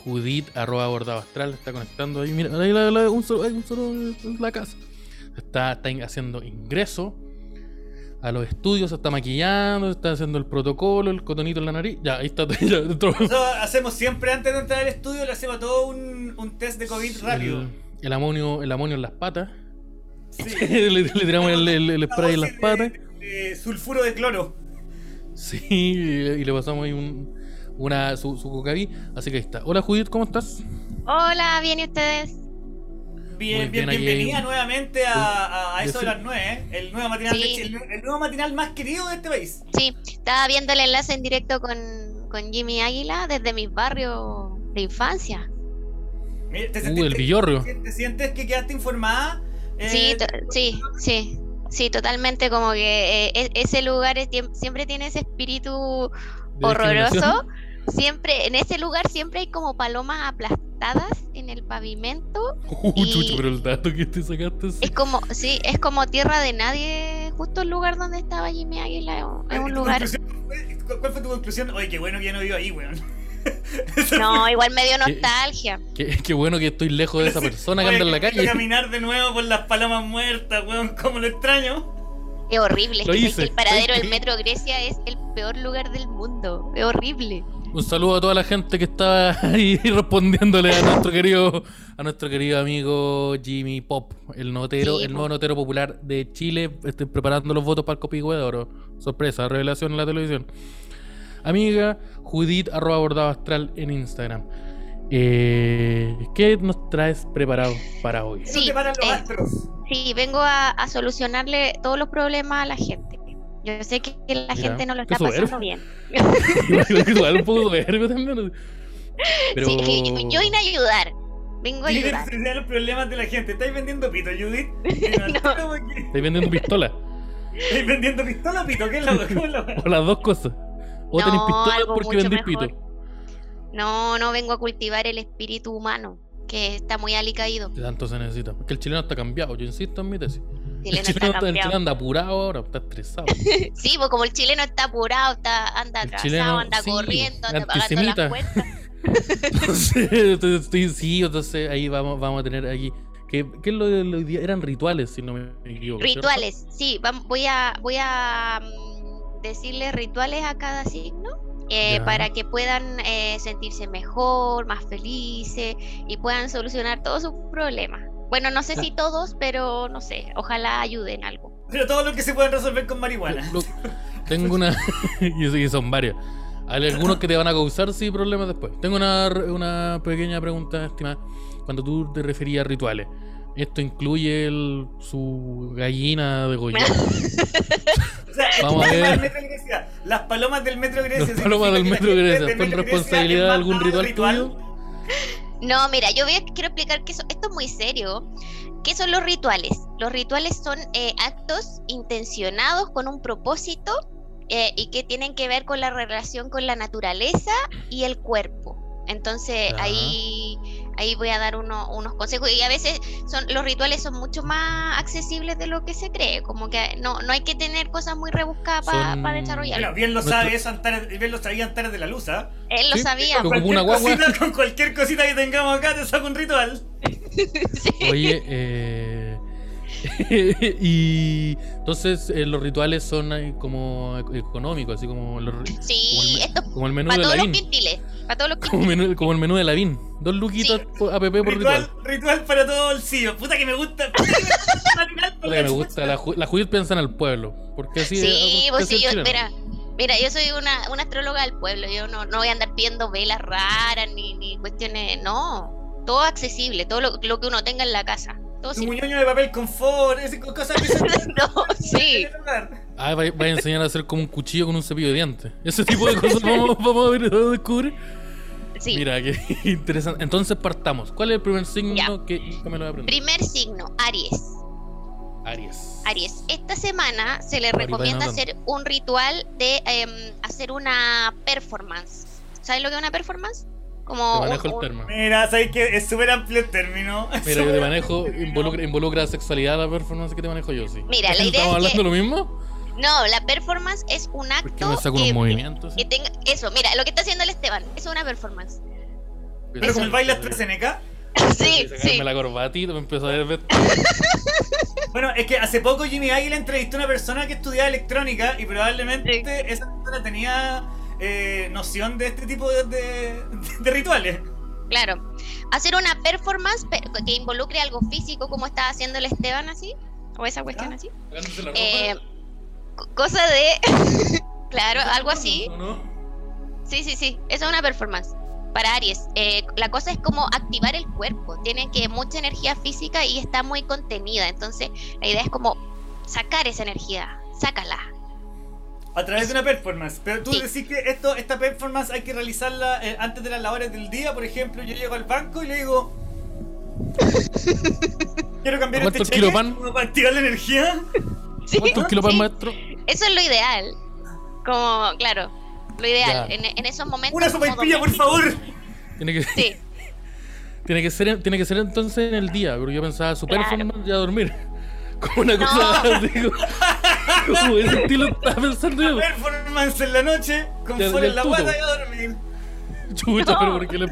Judith, arroba bordado astral, está conectando ahí. Mira, ahí la, un, solo, hay un solo en la casa. Está, está haciendo ingreso a los estudios, se está maquillando, está haciendo el protocolo, el cotonito en la nariz. Ya, ahí está. [laughs] Ya, hacemos siempre antes de entrar al estudio, le hacemos todo un, un test de COVID rápido. El, amonio, el amonio en las patas. Sí. [laughs] le, tiramos el, el, spray en las patas. sulfuro de cloro. Sí, y le pasamos ahí un, una, su, su Así que ahí está. Hola Judith, ¿cómo estás? Hola, bien y ustedes. Bien, bien, bienvenida nuevamente a, a, eso de las nueve, ¿eh? el, nuevo matinal el, nuevo matinal más querido de este país. Sí, estaba viendo el enlace en directo con, con Jimmy Águila desde mis barrios de infancia. ¿te, uh, el Villorrio. ¿Te, sientes que quedaste informada? Eh, sí, sí, sí. Sí, totalmente como que eh, e, ese lugar siempre tiene ese espíritu horroroso siempre, en ese lugar siempre hay como palomas aplastadas en el pavimento. [laughs] Uh, chucho, pero el dato que te sacaste. Es como, sí, es como tierra de nadie, justo el lugar donde estaba Jimmy Águila, es un lugar. ¿Cuál fue tu conclusión? Oye, qué bueno que ya no vivo ahí, weón. [laughs] no, igual me dio nostalgia. Qué, qué, bueno que estoy lejos de esa [laughs] persona que anda en la calle. caminar de nuevo por las palomas muertas, weón, como lo extraño. Es horrible, es que el paradero del Metro Grecia es el peor lugar del mundo. Es horrible. Un saludo a toda la gente que estaba [laughs] ahí respondiéndole a nuestro querido, a nuestro querido amigo Jimmy Pop, el notero, el nuevo notero popular de Chile. Estoy preparando los votos para el Copihue de Oro. Sorpresa, revelación en la televisión. Amiga Judith arroba bordado astral en Instagram. Eh, ¿Qué nos traes preparado para hoy? Sí, eh, sí vengo a solucionarle todos los problemas a la gente. Yo sé que la gente no lo está pasando bien. [laughs] Igual un poco soberbio también. Pero... Sí, yo vine a ayudar. Vengo a ayudar. a los problemas de la gente. ¿Estáis vendiendo pito, Judith? [laughs] no. ¿Estáis vendiendo pistola? ¿Estáis vendiendo pistola o pito? ¿Qué es la, O las dos cosas. O no, tenéis pistola porque vendéis pito. No, no vengo a cultivar el espíritu humano que está muy alicaído. Tanto se necesita. Porque el chileno está cambiado, yo insisto en mi tesis. El, chileno está el chileno anda apurado ahora, está estresado. [laughs] sí, pues como el chileno está apurado, está, anda atrasado, anda corriendo, anda pagando las cuentas. [laughs] [laughs] entonces, sí, entonces ahí vamos, vamos a tener aquí. ¿Qué, es lo? Eran rituales, si no me equivoco. Rituales, sí. voy a, voy a mm, decirle rituales a cada signo eh, para que puedan eh, sentirse mejor, más felices y puedan solucionar todos sus problemas. Bueno, no sé si todos, pero no sé, ojalá ayuden algo. Pero todo lo que se pueden resolver con marihuana. tengo una, [laughs] [laughs] y son varios. Hay algunos que te van a causar sí problemas después. Tengo una, una pequeña pregunta, estimada. Cuando tú te referías a rituales, ¿esto incluye el, su gallina de Goya? [laughs] Vamos a ver. Las palomas del Metro Grecia. Las palomas del Metro Grecia. ¿Con responsabilidad de algún ritual, tuyo? No, mira, yo quiero explicar que esto es muy serio. ¿Qué son los rituales? Los rituales son eh, actos intencionados con un propósito eh, y que tienen que ver con la relación con la naturaleza y el cuerpo. Entonces ahí, ahí voy a dar unos consejos y a veces son los rituales son mucho más accesibles de lo que se cree, como que no, no hay que tener cosas muy rebuscadas para desarrollar. bien lo sabe eso bien lo sabía antes de la luz, ¿ah? Él lo sabía. Con cualquier, cosita, con cualquier cosita que tengamos acá te saco un ritual. Oye, [laughs] eh [laughs] y entonces eh, los rituales son como económicos, así como, los, sí, como, el, menú de la VIN. Para todos los como, menú, como el menú de la VIN. Dos luquitos a app por ritual, ritual. para todo el CEO. Puta que me gusta. [laughs] Puta que me gusta. La, la Judith piensa en el pueblo. Porque así Sí, pues sí, yo, mira, mira, yo soy una, una astróloga del pueblo. Yo no, no voy a andar pidiendo velas raras ni, ni cuestiones. No. Todo accesible, todo lo, lo que uno tenga en la casa. Un muñoño de papel confort, esas cosas que [laughs] se No, sí. [laughs] Ah, va, a enseñar a hacer como un cuchillo con un cepillo de dientes. Ese tipo de cosas vamos, vamos a ver, a descubrir. Sí. Mira, qué [laughs] interesante. Entonces partamos. ¿Cuál es el primer signo que, me lo voy a aprender? Primer signo, Aries. Aries. Aries. Esta semana se le recomienda hacer un ritual de em, hacer una performance. ¿Sabes lo que es una performance? Como manejo el término. Mira, sabes que es súper amplio el término. [laughs] Mira, yo te manejo, involucra, involucra sexualidad la performance que te manejo yo, sí. Mira, la [laughs] idea ¿Estamos hablando lo mismo? No, la performance es un acto. que me saco que, movimientos. Que tenga, eso, mira, lo que está haciendo el Esteban, es una performance. Pero como el baile AstraZeneca. [laughs] sí, sí. la corbatita, me empezó a ver. [laughs] bueno, es que hace poco Jimmy Águila entrevistó a una persona que estudiaba electrónica y probablemente esa persona tenía eh, noción de este tipo de, rituales. Claro. Hacer una performance que involucre algo físico, como está haciendo el Esteban así, o esa cuestión así. Eh, cosa de. [laughs] claro, algo así. Sí, sí, sí. Eso es una performance. Para Aries, eh, la cosa es como activar el cuerpo. Tiene que mucha energía física y está muy contenida. Entonces, la idea es como sacar esa energía. Sácala, a través de una performance. Pero tú decís que esto, esta performance hay que realizarla eh, antes de las labores del día. Por ejemplo, yo llego al banco y le digo. [laughs] Quiero cambiar este cheque para activar la energía. ¿Cuántos kilos pan, maestro? Eso es lo ideal. Como, claro, lo ideal. En, esos momentos. Una sopa pilla, por favor. Tiene que. Sí. [laughs] tiene que ser, tiene que ser entonces en el día, pero yo pensaba su performance y a dormir. [laughs] Como una cosa [laughs] digo, como ese estilo estaba pensando yo. Performance en la noche, con fuera en la guata y a dormir. Chucha, pero ¿por qué lo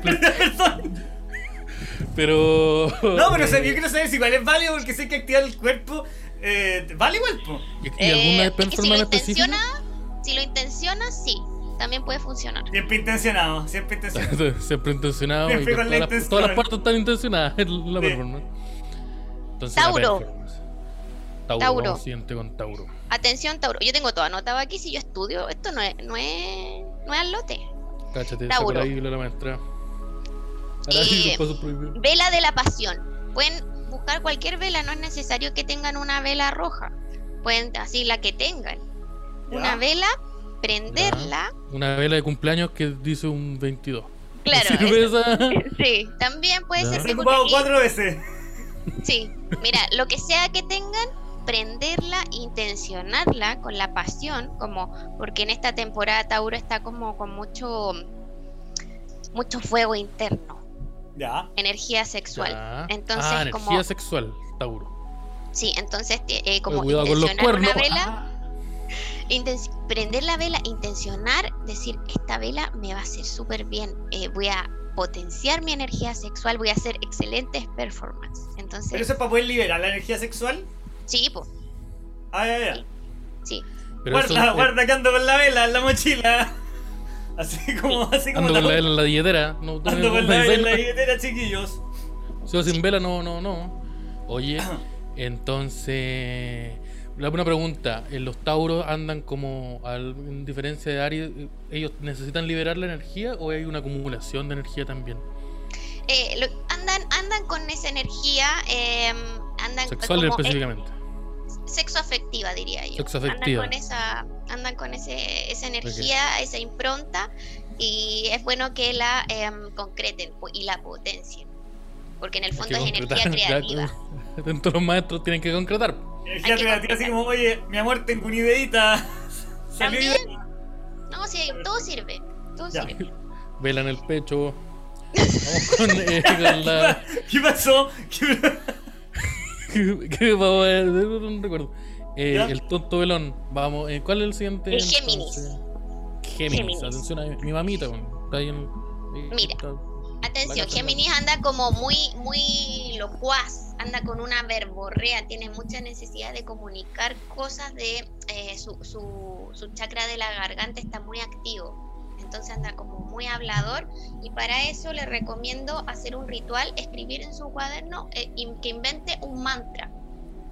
Pero. No, pero yo quiero saber si igual es válido porque sé que activar el cuerpo. Eh, ¿Vale igual? Po? ¿Y, alguna eh, si lo intenciona, si lo intenciona, sí. También puede funcionar. Siempre intencionado, siempre intencionado. [laughs] siempre intencionado. Siempre y con todas, las, todas, las, partes están intencionadas [laughs] en la performance. Entonces, Tauro. Tauro. Tauro. con Tauro. Atención, Tauro. Yo tengo todo anotado aquí. Si yo estudio, esto no es, no es, no es al lote. Cáchate, Tauro. Ahí, la maestra. Eh, [laughs] vela de la pasión. Pueden buscar cualquier vela, no es necesario que tengan una vela roja. Pueden, así la que tengan. Una vela, prenderla. Una vela de cumpleaños que dice un 22. Claro. [laughs] Sí, también puede ser. Se ocupado cuatro veces. Sí, mira, lo que sea que tengan, prenderla, intencionarla con la pasión, como porque en esta temporada Tauro está como con mucho mucho fuego interno. Ya. Energía sexual. Entonces, ah, energía sexual, Tauro. Sí, entonces eh, como intencionar una vela, ah. prender la vela, intencionar, decir esta vela me va a hacer súper bien, eh, voy a potenciar mi energía sexual, voy a hacer excelentes performances. Entonces, ¿Pero eso es para poder liberar la energía sexual? Sí, pues. Ah, ya, ya. Sí. guarda, guarda que ando con la vela en la mochila. Así como, así como. Ando con la vela en la billetera. No, ando con la vela en la billetera, chiquillos. Si yo sin vela, no, no, no. Oye, entonces. Una pregunta, ¿en los Tauros andan como, en diferencia de Aries, ellos necesitan liberar la energía o hay una acumulación de energía también? Eh, andan, andan con esa energía, eh, andan sexual específicamente sexo afectiva, diría yo. Sexo afectiva. Andan con esa, andan con ese, esa energía, esa impronta. y es bueno que la em, concreten y la potencien. Porque en el fondo es energía [laughs] creativa. [laughs] Dentro los maestros tienen que concretar. Energía creativa, así como, oye, mi amor, tengo una ideita. [laughs] También. No, sí, todo sirve. Todo sirve. Vela en el pecho. Vamos con, eh, la... ¿Qué pasó? ¿Qué, [laughs] ¿Qué vamos a ver? No recuerdo. Eh, el tonto velón. Vamos, eh, ¿cuál es el siguiente? El Géminis. Géminis. Atención a mi mamita, está ahí en, Mira. Atención, Géminis anda como muy, muy locuaz, anda con una verborrea, tiene mucha necesidad de comunicar cosas de eh, su, su, su, chakra de la garganta está muy activo. Entonces anda como muy hablador y para eso le recomiendo hacer un ritual, escribir en su cuaderno eh, que invente un mantra.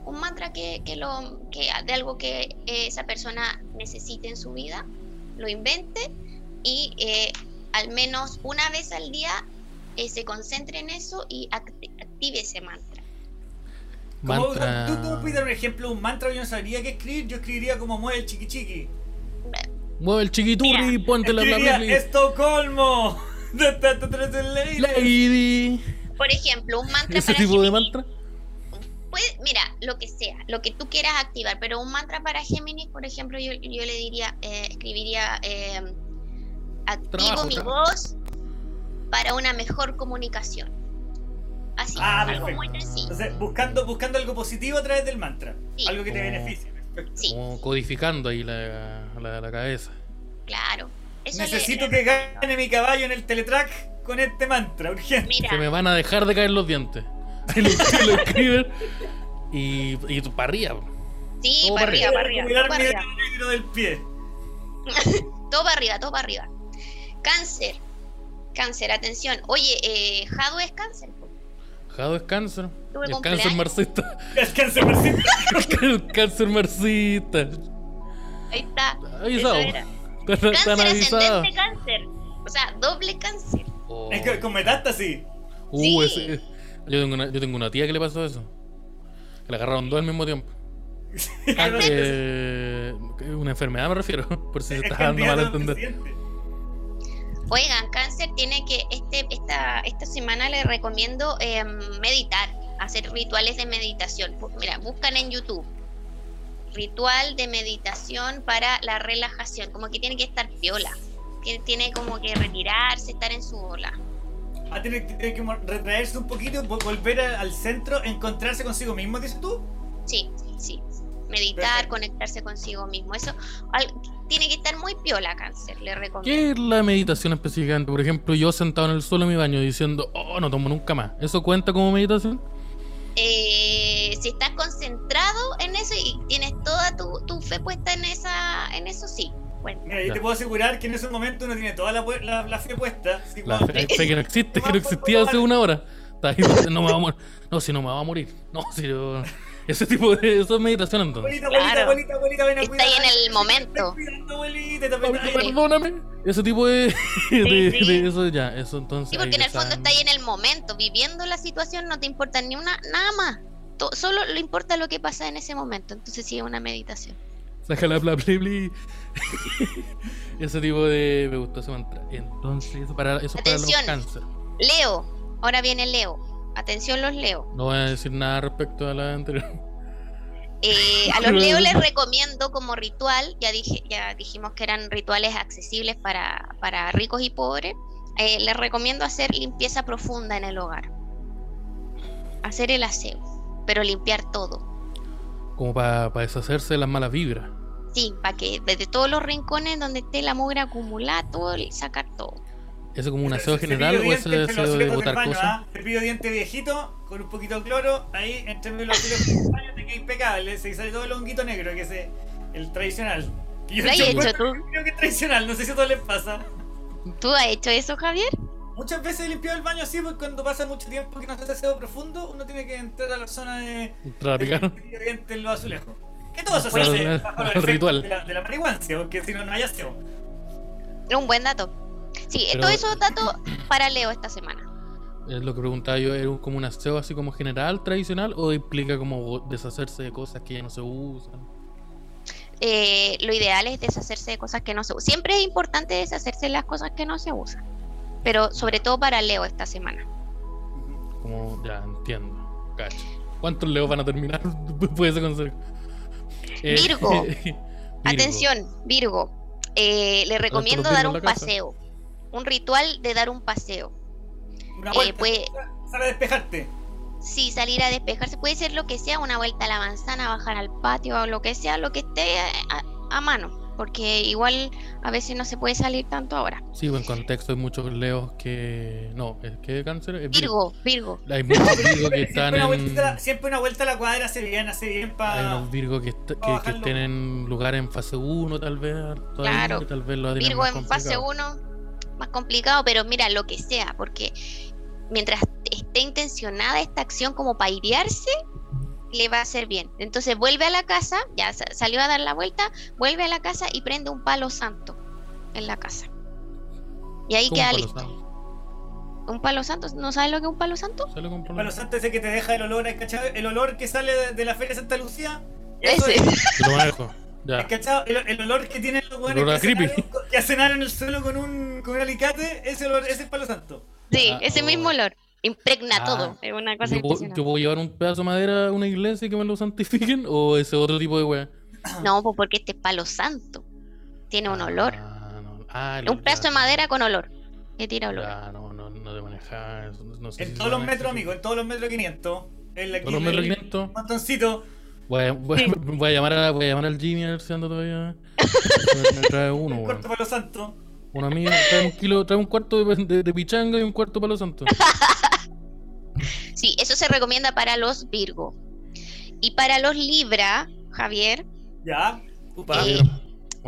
Un mantra que, que, lo, que de algo que esa persona necesite en su vida, lo invente y eh, al menos una vez al día eh, se concentre en eso y active ese mantra. mantra... Como, tú, tú pides un ejemplo, un mantra, yo no sabría qué escribir, yo escribiría como mueve el chiqui chiqui. Mueve el chiquiturri y ponte la Estocolmo. [laughs] Lady. Por ejemplo, un mantra ¿Ese tipo de mantra? mira, lo que sea, lo que tú quieras activar, pero un mantra para Géminis, por ejemplo, yo, yo le diría, eh, escribiría, eh, activo mi voz para una mejor comunicación. Así, ah, algo muy sencillo. Entonces, buscando, buscando algo positivo a través del mantra, algo que te beneficie. Sí. Como codificando ahí la, la, cabeza. Claro. Necesito que gane mi caballo en el teletrack con este mantra, urgente. Se me van a dejar de caer los dientes. [laughs] Ahí lo, lo escriben y, y para arriba. Sí, para arriba, para [laughs] arriba. Todo para arriba. del pie. todo para arriba, todo para arriba. Cáncer. Cáncer, atención. Oye, eh, Jado es cáncer. Jado es cáncer. El cáncer marxista. Es cáncer marxista. [laughs] el cáncer marxista. Ahí está. Avisado. Cáncer ascendente cáncer. O sea, doble cáncer. Oh. Es que con metástasis. Uh, sí. ese, yo, tengo una, yo tengo una tía que le pasó eso. Que le agarraron dos al mismo tiempo. [laughs] eh, una enfermedad me refiero, [laughs] por si se está dando mal a entender. Oigan, cáncer tiene que, este, esta, esta semana les recomiendo eh, meditar, hacer rituales de meditación. Mira, buscan en YouTube ritual de meditación para la relajación, como que tiene que estar piola, tiene como que retirarse, estar en su ola. Ah, tiene, que retraerse un poquito, volver al centro, encontrarse consigo mismo, dices tú. Sí, sí. Meditar, conectarse consigo mismo. Eso tiene que estar muy piola, cáncer, le recomiendo. ¿Qué es la meditación específicamente? Por ejemplo, yo sentado en el suelo en mi baño diciendo, oh, no tomo nunca más. ¿Eso cuenta como meditación? Eh, si estás concentrado en eso y tienes toda tu, tu fe puesta en esa en eso, sí. Mira, yo te puedo asegurar que en ese momento uno tiene toda la, la, fe puesta. la fe, que no existe, [laughs] que no existía hace una hora. No me va a morir. No, si no me va a morir. No, si yo... Ese tipo de eso es meditación entonces. Abuelita, abuelita, abuelita, ven a Está ahí en el momento. Perdóname. Ese tipo de, [laughs] de, eso ya, eso entonces. Sí, porque en el fondo está ahí en el momento, viviendo la situación, no te importa ni una, nada más. solo le importa lo que pasa en ese momento. Entonces sí es una meditación. Saca la bla [laughs] ese tipo de me gustó ese mantra. Entonces, eso para, eso para los cáncer. Leo, ahora viene Leo. Atención los Leo. No voy a decir nada respecto a la anterior. Eh, [laughs] a los Leo les recomiendo como ritual, ya dije, ya dijimos que eran rituales accesibles para, para ricos y pobres. Eh, les recomiendo hacer limpieza profunda en el hogar. Hacer el aseo, pero limpiar todo. Como para deshacerse de las malas vibras. Sí, para que desde todos los rincones donde esté la mugre acumulada, todo, sacar todo. ¿Eso como un aseo general o eso es aseo de botar cosas? ¿ah? Te pido diente viejito con un poquito de cloro, ahí entre medio los del baño te queda impecable, se sale todo el honguito negro, que es el tradicional. ¿Lo has hecho tú? Creo que es tradicional, no sé si a todos les pasa. ¿Tú has hecho eso, Javier? Muchas veces he limpiado el baño así, porque cuando pasa mucho tiempo que no se hace aseo profundo, uno tiene que entrar a la zona de. Entrar a en los azulejos. Que todo eso se hace bajo el [laughs] ritual. De la, de la marihuana, porque si no, no hay aseo. Un buen dato. Sí, todo eso datos para Leo esta semana. Es lo que preguntaba yo, ¿es como un aseo así como general, tradicional, o implica como deshacerse de cosas que ya no se usan? eh, lo ideal es deshacerse de cosas que no se usan. Siempre es importante deshacerse de las cosas que no se usan, pero sobre todo para Leo esta semana. Como ya entiendo, cacho. ¿Cuántos Leos van a terminar? [laughs] Puede ser. Eh, [laughs] Virgo. Atención, Virgo. Eh, le recomiendo dar un paseo. Un ritual de dar un paseo. Una vuelta, puede... a despejarte. Sí, salir a despejarse. Puede ser lo que sea, una vuelta a la manzana, bajar al patio o lo que sea, lo que esté a, mano. Porque igual a veces no se puede salir tanto ahora. Sí, en contexto hay muchos leos que... No, es que cáncer es Virgo, Virgo. Hay muchos [laughs] Virgo que están en... siempre una vuelta a la cuadra hace bien, hace bien para... Hay unos Virgo que, que, estén en lugar en fase 1 tal vez. Claro. tal vez lo Virgo en fase 1 más complicado, pero mira, lo que sea, porque mientras esté intencionada esta acción como para idearse, le va a hacer bien. Entonces vuelve a la casa, ya salió a dar la vuelta, vuelve a la casa y prende un palo santo en la casa. Y ahí queda listo. ¿Un palo santo? ¿No sabes lo que es un palo santo? Un palo santo ese que te deja el olor, El olor que sale de, la Feria de Santa Lucía. Ese. El, olor que tienen los buenos que, que en el suelo con un, con un alicate, ese olor, ese es el palo santo. Sí, ah, ese mismo olor. Impregna ah. todo. Es una cosa ¿Yo puedo, ¿Yo puedo llevar un pedazo de madera a una iglesia y que me lo santifiquen? ¿O ese otro tipo de weá? [clears throat] No, pues porque este es palo santo. Tiene un olor. Ah, un pedazo de madera con olor. Que tira olor. Ah, no, no, no de manejar. No en todos los metros, amigo, en todos los metros 500. En la todos los metros 500. Montoncito. Voy a, voy, [laughs] voy, a llamar a, voy a llamar al Jimmy a ver si anda todavía. Me trae [laughs] uno, Un cuarto palo santo. Una amiga trae un kilo, trae un cuarto de, de, pichanga y un cuarto palo santo. [laughs] sí, eso se recomienda para los Virgo. Y para los Libra, Javier. Ya, eh,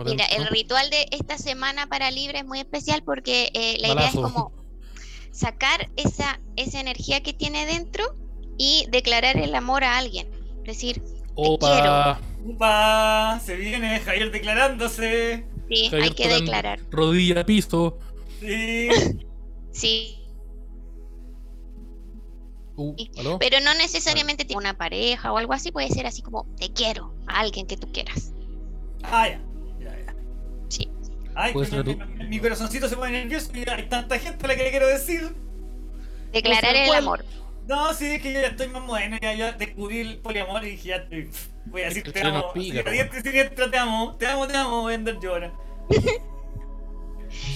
Mira, el ritual de esta semana para Libra es muy especial porque eh, la idea es como sacar esa, esa energía que tiene dentro y declarar el amor a alguien. Es decir, Opa. Opa, se viene Javier declarándose. Sí, hay que declarar. Rodilla, piso. Sí. [laughs] sí. Uh, Pero no necesariamente tiene una pareja o algo así, puede ser así como te quiero a alguien que tú quieras. Ah, ya. ya, ya. Sí. Ay, mi, mi, corazoncito se pone nervioso y hay tanta gente a la que le quiero decir. Declarar el amor. No, sí, es que yo ya estoy más bueno, ya, ya descubrí el poliamor y dije, ya estoy, voy a decir te amo. te amo, te amo, te amo, voy a andar yo ahora.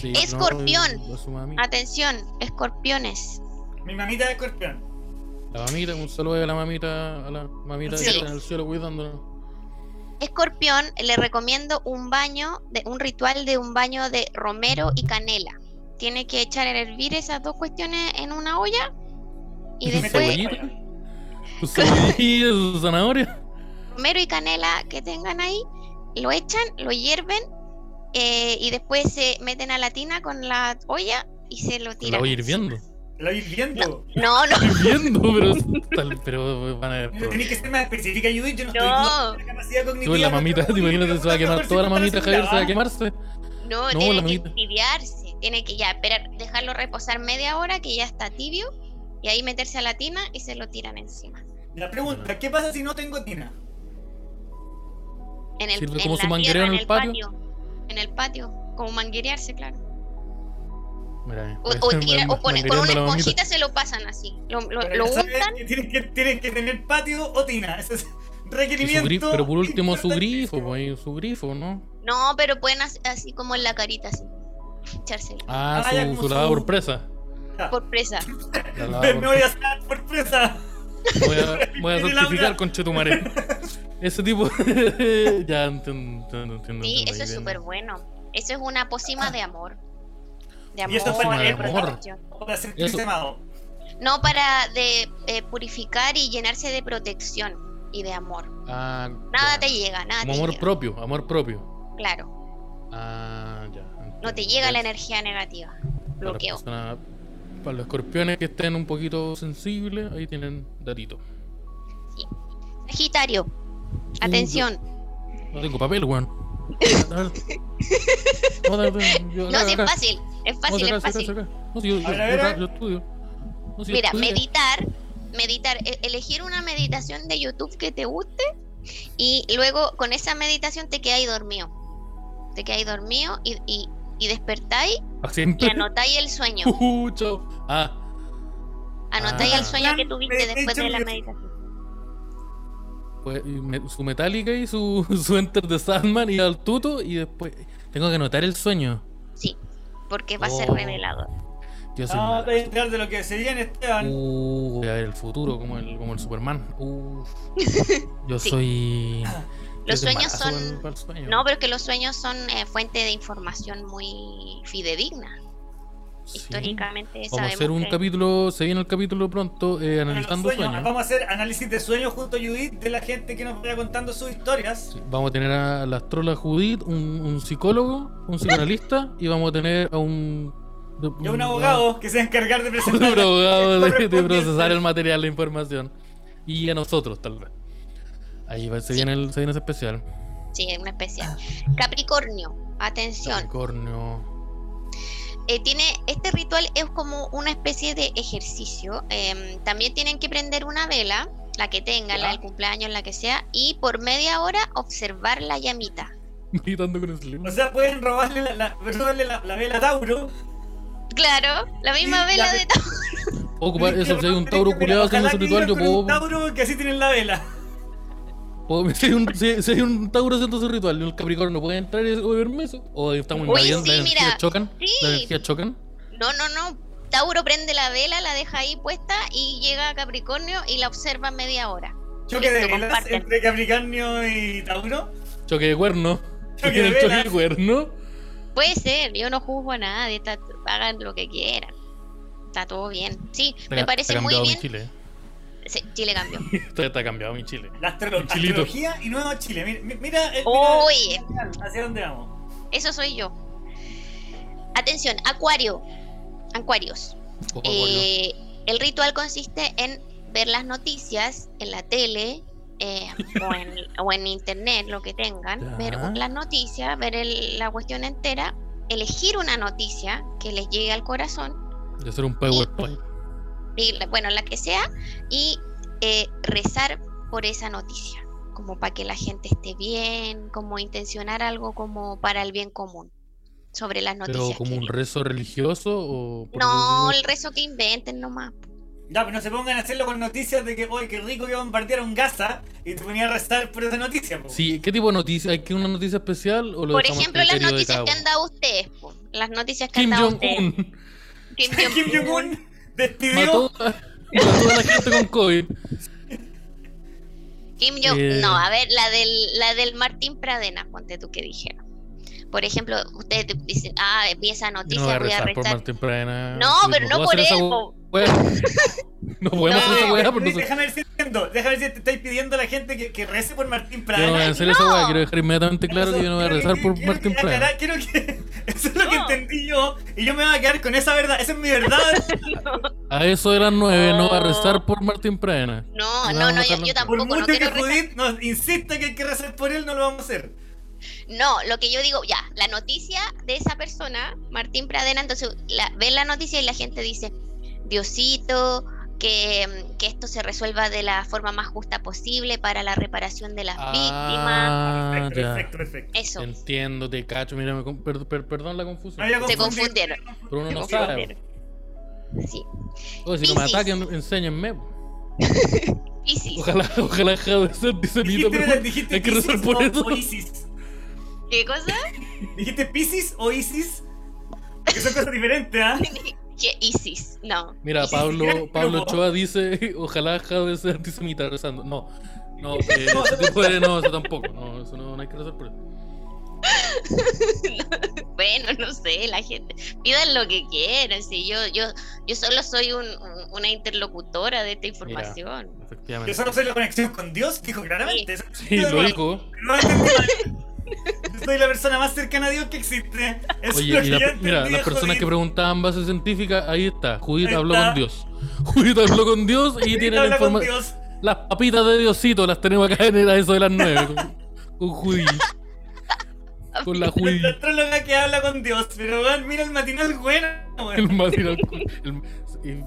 escorpión. Atención, escorpiones. Mi mamita es escorpión. La mamita, un saludo a la mamita, a la mamita que está en el cielo cuidándonos. Escorpión, le recomiendo un baño, de, un ritual de un baño de romero y canela. Tiene que echar a hervir esas dos cuestiones en una olla y después. ¿Sus [laughs] cebollitas, sus zanahorias? Romero y canela que tengan ahí, lo echan, lo hierven eh, y después se meten a la tina con la olla y se lo tiran. ¿La voy hirviendo? ¿La voy hirviendo? No, no. [laughs] Hirviendo, pero, tal, pero van a ver. Tienes que ser más específica, Judith. Yo no, no. estoy con la capacidad cognitiva. Tú la mamita, te se va a quemar toda la mamita, Javier, se va a quemarse. No, no tiene que tibiarse. Tiene que ya esperar, dejarlo reposar media hora que ya está tibio y ahí meterse a la tina y se lo tiran encima. La pregunta, ¿qué pasa si no tengo tina? En el, en como su manguereo en el, patio? En el patio, como manguerearse, claro. Mira, o, o, o con una esponjita se lo pasan así. Lo, lo, lo untan. Tienen que, tienen que tener patio o tina. Ese es requerimiento. pero por último su grifo, pues, su grifo, ¿no? No, pero pueden así como en la carita, así. Echárselo. Ah, ah su, su, lavada por presa. Por presa. Me voy a hacer por presa. Voy a, [laughs] voy a certificar con Chetumare. [laughs] Ese tipo. [laughs] ya entiendo. entiendo sí, eso es súper bueno. Eso es una pócima de amor. De amor. Y eso fue de amor. Para sentirse amado. No, para de eh, purificar y llenarse de protección y de amor. Ah, nada te llega, nada Como amor propio, amor propio. Claro. Ah, ya. No te llega la energía negativa. Bloqueo. Para los escorpiones que estén un poquito sensibles, ahí tienen datito. Sí. Sagitario, atención. No tengo papel, weón. [laughs] no, sí, es fácil. Es fácil, es fácil. No, yo, yo, estudio. Mira, meditar, meditar, e-, elegir una meditación de YouTube que te guste Y luego con esa meditación te quedáis dormido. Te quedáis dormido y, y, y despertáis y anotáis el sueño. ah. Anotáis el sueño que tuviste después de la meditación. Pues, su Metallica y su, [laughs] su Enter de Sandman y al tuto y después tengo que anotar el sueño. Sí, porque va a ser oh. revelador. Yo soy no, te entrar de lo que se viene, Esteban. Uh, voy a ver el futuro como el, como el Superman. Uh, [laughs] yo soy. Los sueños son. No, pero que los sueños son eh, fuente de información muy fidedigna. Históricamente Vamos a hacer un capítulo, se viene el capítulo pronto, eh, analizando sueños. Vamos a hacer análisis de sueños junto a Judith de la gente que nos vaya contando sus historias. vamos a tener a la astrola Judith, un, psicólogo, un psicoanalista [laughs] y vamos a tener a un y un abogado que se va a encargar de [laughs] presentar. Un abogado de, procesar el material, la información. Y a nosotros, tal vez. Ahí se, viene el, se viene ese especial. Sí, un especial. Capricornio, atención. Capricornio. Eh, tiene este ritual es como una especie de ejercicio. Em, también tienen que prender una vela, la que tengan, la del cumpleaños, la que sea, y por media hora observar la llamita. [laughs] O sea, pueden robarle la, la, la, vela a Tauro. Claro, la misma vela de Tauro. Ocupar eso, si hay un Tauro culeado haciendo su ritual, yo puedo. Un Tauro que así tienen la vela. Si, hay un, si, hay un Tauro haciendo su ritual y un Capricornio puede entrar y verme eso. O estamos invadiendo, sí, las chocan. Sí. Las chocan. No, no, no. Tauro prende la vela, la deja ahí puesta y llega a Capricornio y la observa media hora. ¿Choque de velas entre Capricornio y Tauro? Choque de cuerno. Choque de, choque de cuerno. Puede ser, yo no juzgo a nadie, hagan lo que quieran. Está todo bien. Sí, me parece muy bien. Chile. Sí, Chile cambió. [laughs] está, cambiado mi Chile. La astrología y nuevo Chile. Mira, mira, hacia dónde vamos. Eso soy yo. Atención, Acuario. Acuarios. Eh, el ritual consiste en ver las noticias en la tele eh, o, en, internet, lo que tengan, ver las noticias, ver la cuestión entera, elegir una noticia que les llegue al corazón. De hacer un PowerPoint bueno, la que sea, y eh, rezar por esa noticia, como para que la gente esté bien, como intencionar algo como para el bien común sobre las noticias. ¿Pero como un rezo religioso o...? No, el rezo que inventen nomás. Ya, pero no se pongan a hacerlo con noticias de que, oye, qué rico que bombardearon Gaza y te ponías a rezar por esa noticia. Sí, ¿qué tipo de noticia? ¿Hay que una noticia especial o lo Por ejemplo, las noticias que han dado ustedes, las noticias que han dado ustedes. Kim [laughs] Jong-un. Despidió. Mató a, toda la gente con COVID. Kim Jong, eh. no, a ver, la del, la del Martín Pradena, ponte tú que dijeron. Por ejemplo, ustedes dicen, ah, vi esa noticia, no voy a, rezar. Por Martín Pradena. No, pero no por [laughs] No podemos hacer esa weá, pero no Déjame ver si entiendo. Déjame ver si te estáis pidiendo a la gente que, que rece por Martín Pradena. Yo no voy a hacer esa weá, quiero dejar inmediatamente claro que yo no voy a rezar por Martín Pradena. Quiero que. [laughs] Eso es lo que entendí yo. Y yo me voy a quedar con esa verdad. Esa es mi verdad. A eso de las nueve no va a rezar por Martín Pradena. No, no, no, yo, tampoco. Por mucho que Judith nos insista que hay que rezar por él, no lo vamos a hacer. No, lo que yo digo, ya, la noticia de esa persona, Martín Pradena, entonces la, ven la noticia y la gente dice, Diosito, que, esto se resuelva de la forma más justa posible para la reparación de las ah, víctimas. Perfecto, perfecto, Eso. Entiendo, te cacho. Mira, me, perdón la confusión. se confundieron. Pero uno no sabe. Sí. si no me ataquen, enséñenme. Piscis. Ojalá, ojalá deje de ser disemita, pero hay que rezar por eso. ¿Qué cosa? [laughs] ¿Dijiste Piscis o Isis? Que son cosas diferentes, ¿ah? [laughs] que ISIS, no. Mira, Pablo, Pablo Ochoa dice, [laughs] ojalá de ser antisemita rezando. No, no, [laughs] eh, ese tipo de, no, eso tampoco. No, eso no, hay que rezar por eso. [laughs] bueno, no sé, la gente pidan lo que quieran. Si yo, yo, yo solo soy un, una interlocutora de esta información. efectivamente. Yo solo soy la conexión con Dios, dijo claramente. Sí, lo dijo. [laughs] Soy la persona más cercana a Dios que existe. Oye, y mira, las personas que preguntaban base científica, ahí está. Judith habló con Dios. Judith habló con Dios y [laughs] tiene la información. Las papitas de Diosito las tenemos acá en eso de las nueve. Con, con Judith. Con la Judith. La astróloga que habla con Dios. Pero mira el matinal bueno. El matinal. El,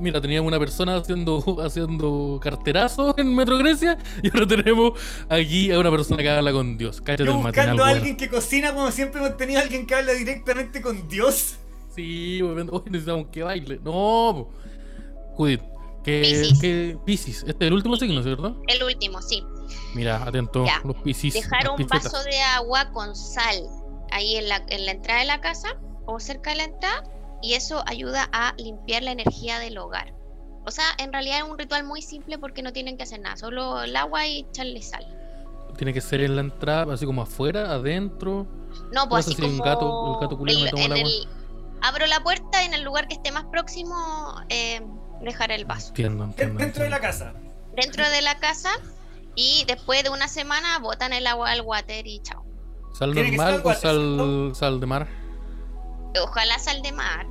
mira, teníamos una persona haciendo, [laughs] haciendo carterazo en Metro Grecia y ahora tenemos aquí a una persona que habla con Dios. Cállate Yo buscando a alguien que cocina como siempre hemos tenido a alguien que habla directamente con Dios. Sí, hoy necesitamos que baile. No, Judith, que Piscis. Este es el último signo, ¿cierto? El último, sí. Mira, atento, los Piscis. Dejar un vaso de agua con sal ahí en la, en la entrada de la casa o cerca de la entrada y eso ayuda a limpiar la energía del hogar. O sea, en realidad es un ritual muy simple porque no tienen que hacer nada, solo el agua y echarle sal. Tiene que ser en la entrada, así como afuera, adentro. No, pues así como gato, el gato el, me el agua. abro la puerta y en el lugar que esté más próximo eh, dejar el vaso. Entiendo, Dentro de la casa. Dentro de la casa y después de una semana botan el agua al water y chao. ¿Sal normal o sal, sal de mar? Ojalá sal de mar.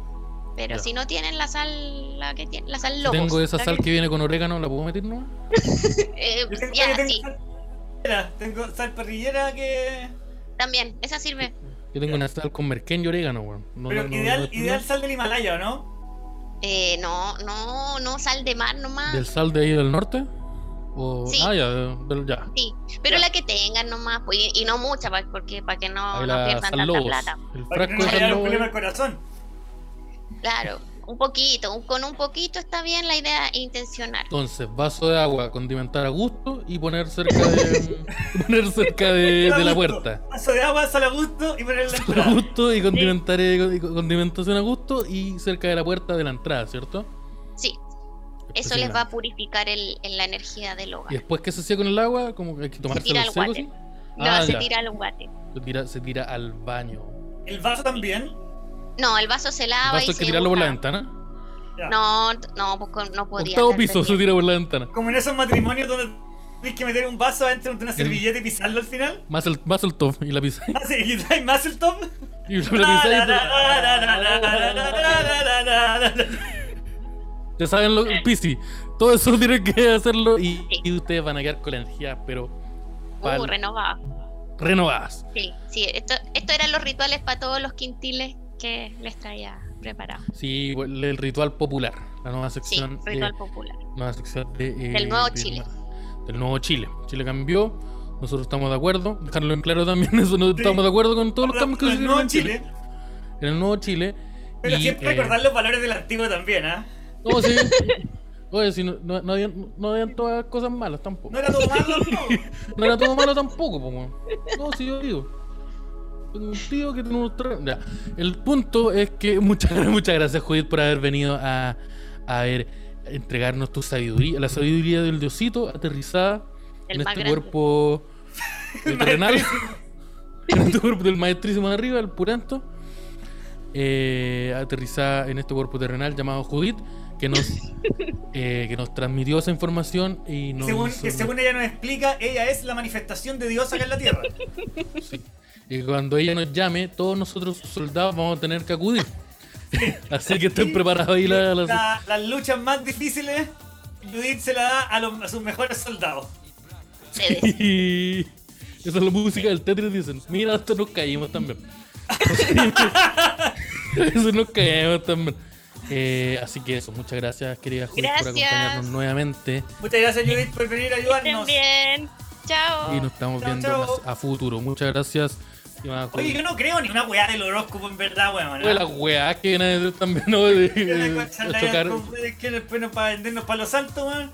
Pero si no tienen la sal, la que tiene, la sal lobos. Tengo esa sal que... viene con orégano, ¿la puedo meter no? [laughs] eh, ya, sí. tengo sal parrillera que. También, esa sirve. Yo tengo una sal con merquén y orégano, weón. Pero ideal, ideal sal del Himalaya, ¿no? Eh, no, no, no, sal de mar nomás. ¿Del sal de ahí del norte? Sí. Ah, ya, ya. Sí, pero la que tengan nomás, pues, y, no mucha, porque para que no, no pierdan tanta plata. El frasco de un problema al corazón. Claro, un poquito, con un poquito está bien la idea intencional. Entonces, vaso de agua, condimentar a gusto y poner cerca de [laughs] poner cerca de, [laughs] de la puerta. Vaso de agua, sal a gusto y poner la entrada. A gusto y condimentar y condimentación a gusto y cerca de la puerta de la entrada, ¿cierto? Sí. Eso les va a purificar el, la energía del hogar. ¿Y después qué se hacía con el agua? Como que hay que tomarse se tira al guate. No, ah, se tira al guate. Se tira, se tira al baño. ¿El vaso también? No, el vaso se lava. ¿El vaso hay que tirarlo por la ventana? No, no, pues no podía. Octavo piso se tira por la ventana. Como en esos matrimonios donde tienes que meter un vaso dentro de una servilleta y pisarlo al final. Más el, más el top y la pisa. Ah, sí, y traes más el top. Y la pisa. Ya saben lo PC. Todo eso [laughs] tienen que hacerlo y, ustedes van a quedar con la energía, pero. Uh, renovadas. Renovadas. Sí, sí. Esto, esto eran los rituales para todos los quintiles que les traía preparado. Sí, el ritual popular. La nueva sección. Sí, ritual popular. Nueva sección de, eh, del nuevo Chile. Del nuevo Chile. Chile cambió. Nosotros estamos de acuerdo. Dejarlo en claro también. [laughs] Eso no estamos de acuerdo con todos los cambios que se hicieron en Chile. En el nuevo Chile. Pero siempre recordar los valores del antiguo también, ¿ah? No, sí. Oye, si no, no, no, habían, no habían todas cosas malas tampoco. No era todo malo, no. no era todo malo tampoco, po, No, sí, yo digo. Tengo un tío que tiene unos ya. El punto es que muchas, [laughs] muchas gracias, Judith, por haber venido a, a ver, entregarnos tu sabiduría, la sabiduría del diosito aterrizada en este cuerpo [laughs] terrenal. [laughs] en este cuerpo del maestrísimo de arriba, el purento. Eh, aterrizada en este cuerpo terrenal llamado Judith que nos, eh, que nos transmitió esa información y nos según, que según ella nos explica, ella es la manifestación de Dios acá en la Tierra. Y cuando ella nos llame, todos nosotros soldados vamos a tener que acudir. [laughs] Así que estén preparados ahí la, las luchas más difíciles. Judith se la da a, los, a sus mejores soldados. [laughs] Y esa es la música del Tetris. Dicen: Mira, hasta nos caímos también. [laughs] Eso nos caímos también. Eh, así que eso, muchas gracias, querida Judith, por acompañarnos nuevamente. Muchas gracias, Judith, por venir a ayudarnos. bien. Chao. Y nos estamos viendo más a futuro. Muchas gracias. Oye, yo no creo ni una weá del horóscopo en verdad, weón. ¿no? las weá que vienen también, ¿no? De, chocar. que después nos para vendernos para los santos, weón.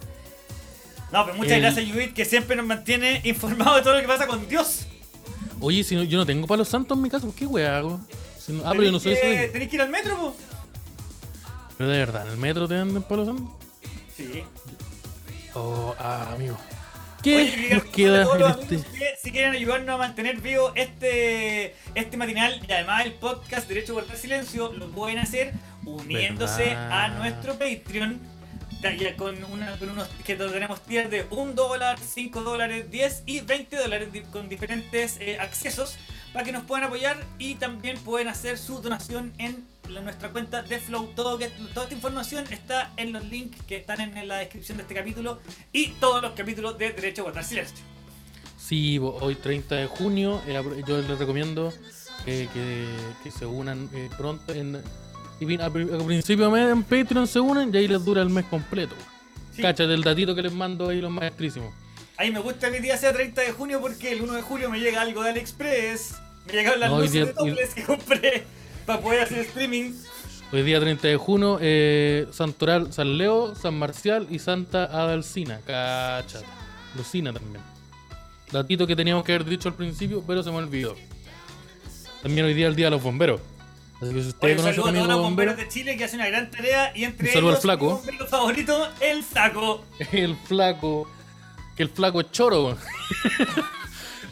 No, pero muchas gracias, Judith, que siempre nos mantiene informados de todo lo que pasa con Dios. Oye, si no, yo no tengo palos santos en mi casa, ¿qué weá hago? ah, pero yo no soy que, Tenés que ir al metro, po. Pero de verdad, ¿en el metro te venden palos santos? Sí. Oh, ah, amigo. ¿Qué nos queda este? si quieren ayudarnos a mantener vivo este, este matinal y además el podcast Derecho a Guardar Silencio, lo pueden hacer uniéndose a nuestro Patreon. con, una, con unos que tenemos tiers de 1 dólar, 5 dólares, 10 y 20 dólares con diferentes eh, accesos para que nos puedan apoyar y también pueden hacer su donación en nuestra cuenta de Flow. Todo toda esta información está en los links que están en, la descripción de este capítulo y todos los capítulos de Derecho a Guardar Silencio. Sí, hoy 30 de junio, eh, yo les recomiendo que, se unan eh, pronto. En, Y a, principio de mes en Patreon se unen y ahí les dura el mes completo. Sí. Cáchate el datito que les mando ahí los maestrísimos. Ahí me gusta que el día sea 30 de junio porque el 1 de julio me llega algo de AliExpress. Me llegaron las luces de toples que compré para poder hacer streaming. Hoy día 30 de junio, eh, Santoral, San Leo, San Marcial y Santa Adalcina. Cáchate. Lucina también. Datito que teníamos que haber dicho al principio, pero se me olvidó. También hoy día el día de los bomberos. Así que si usted conoce a todos los bomberos de Chile que hacen una gran tarea y entre ellos al flaco. mi bombero favorito, el flaco. [laughs] el flaco. Que el flaco es choro. [laughs]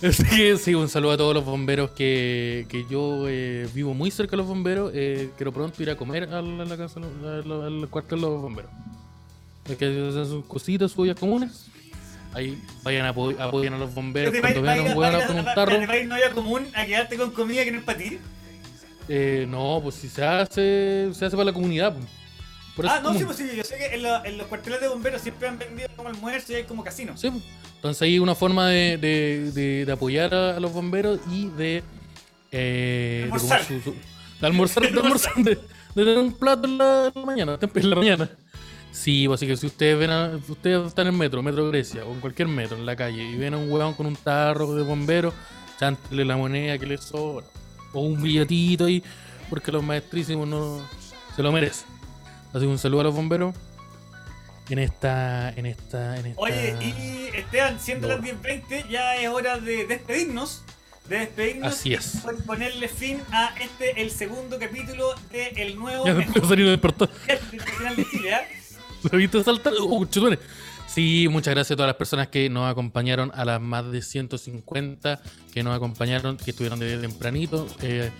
Así sí, un saludo a todos los bomberos que, que yo eh, vivo muy cerca de los bomberos. Eh, quiero pronto ir a comer a la, casa, al cuartel de los bomberos. Es que hacen sus cositas, suyas comunes. Ahí vayan a apoyen a los bomberos cuando vean un weón con un tarro. no haya común a quedarte con comida que no es para ti? Eh, no, pues si se hace, se hace para la comunidad. Pues. ah, no, sí, pues sí, yo sé que en, los cuarteles de bomberos siempre han vendido como almuerzo y hay como casino. Sí, pues. Entonces ahí una forma de, de, de, apoyar a, los bomberos y de... Eh, almorzar. De, de almorzar, de, almorzar, de, tener un plato en la, mañana, en la mañana. Sí, pues así que si ustedes ven a, ustedes están en el metro, Metro Grecia, o en cualquier metro en la calle, y ven a un huevón con un tarro de bomberos, chántele la moneda que le sobra o un billetito ahí, porque los maestrísimos no se lo merecen. Así que un saludo a los bomberos en esta, en esta, en esta. Oye, y Esteban, siendo las 10.20, ya es hora de despedirnos. De despedirnos Así es. Y ponerle fin a este, el segundo capítulo de el nuevo. [laughs] Ya me salir [laughs] del portón. de Chile, ¿eh? [laughs] ¿Lo viste saltar? ¡Oh, Sí, muchas gracias a todas las personas que nos acompañaron, a las más de 150 que nos acompañaron, que estuvieron desde tempranito, eh,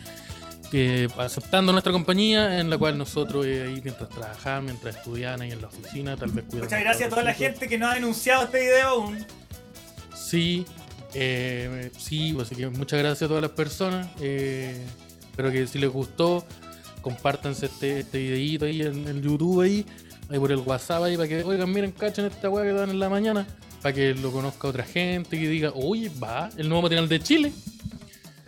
aceptando nuestra compañía, en la cual nosotros eh, ahí mientras trabajaban, mientras estudiaban ahí en la oficina, tal vez Muchas gracias a toda la gente que nos ha denunciado este video aún. Sí, eh, sí, pues, así que muchas gracias a todas las personas. espero que si les gustó, compártanse este, este videito ahí en el YouTube ahí ahí por el WhatsApp ahí para que, oigan, miren, cachen esta weá que dan en la mañana, para que lo conozca otra gente, que diga, oye, va, el nuevo material de Chile.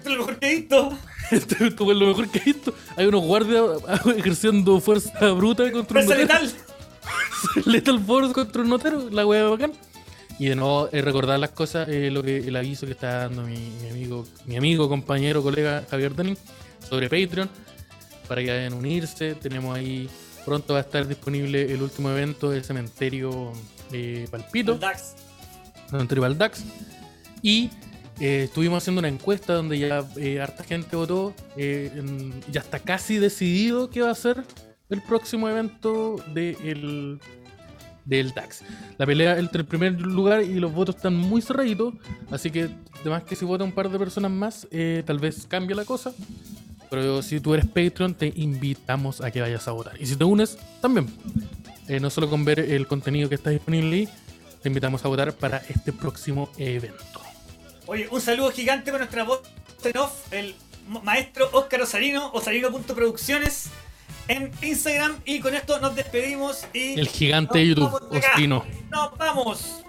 Esto es [laughs] lo mejor que he visto. Esto es lo mejor que he visto. Hay unos guardias [laughs] ejerciendo fuerza bruta contra un notero. letal. [laughs] letal force contra un notero, la weá bacán. Y de nuevo, eh, recordar las cosas, eh, lo que el aviso que está dando mi, amigo, mi amigo, compañero, colega Javier Denning sobre Patreon, para que vayan a unirse. Tenemos ahí Pronto va a estar disponible el último evento del cementerio eh, Palpito. Dax. Cementerio Valdax. Y eh, estuvimos haciendo una encuesta donde ya eh, harta gente votó. ya está casi decidido qué va a ser el próximo evento del DAX. La pelea entre el primer lugar y los votos están muy cerraditos. Así que, además que si vota un par de personas más, tal vez cambie la cosa. Pero si tú eres Patreon, te invitamos a que vayas a votar. Y si te unes, también. Eh, no solo con ver el contenido que está disponible te invitamos a votar para este próximo evento. Oye, un saludo gigante para nuestra voz en off, el maestro Oscar Osarino, osarino.producciones en Instagram. Y con esto nos despedimos. y El gigante de YouTube, Ostino. ¡Nos vamos!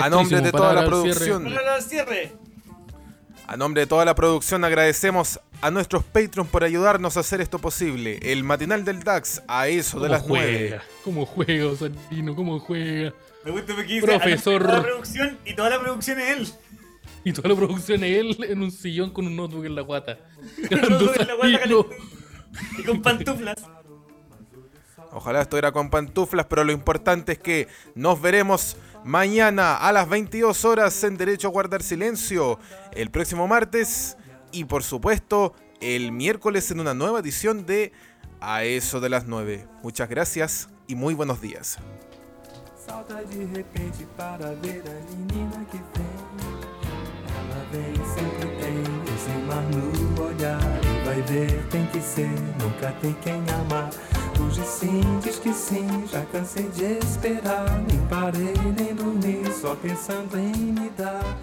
A nombre de toda la producción. Cierre. A nombre de toda la producción agradecemos a nuestros Patreons por ayudarnos a hacer esto posible. El matinal del DAX a eso de las juega? ¿Cómo juega, Santino? ¿Cómo juega? Me gusta porque dice Profesor. Toda la producción y toda la producción es él. Y toda la producción es él en un sillón con un notebook en la guata. [laughs] y con pantuflas. Ojalá esto era con pantuflas, pero lo importante es que nos veremos mañana a las 22 horas en Derecho a Guardar Silencio, el próximo martes y por supuesto el miércoles en una nueva edición de A eso de las 9. Muchas gracias y muy buenos días. Que sim, já cansei de esperar. Nem parei nem só pensando em me dar.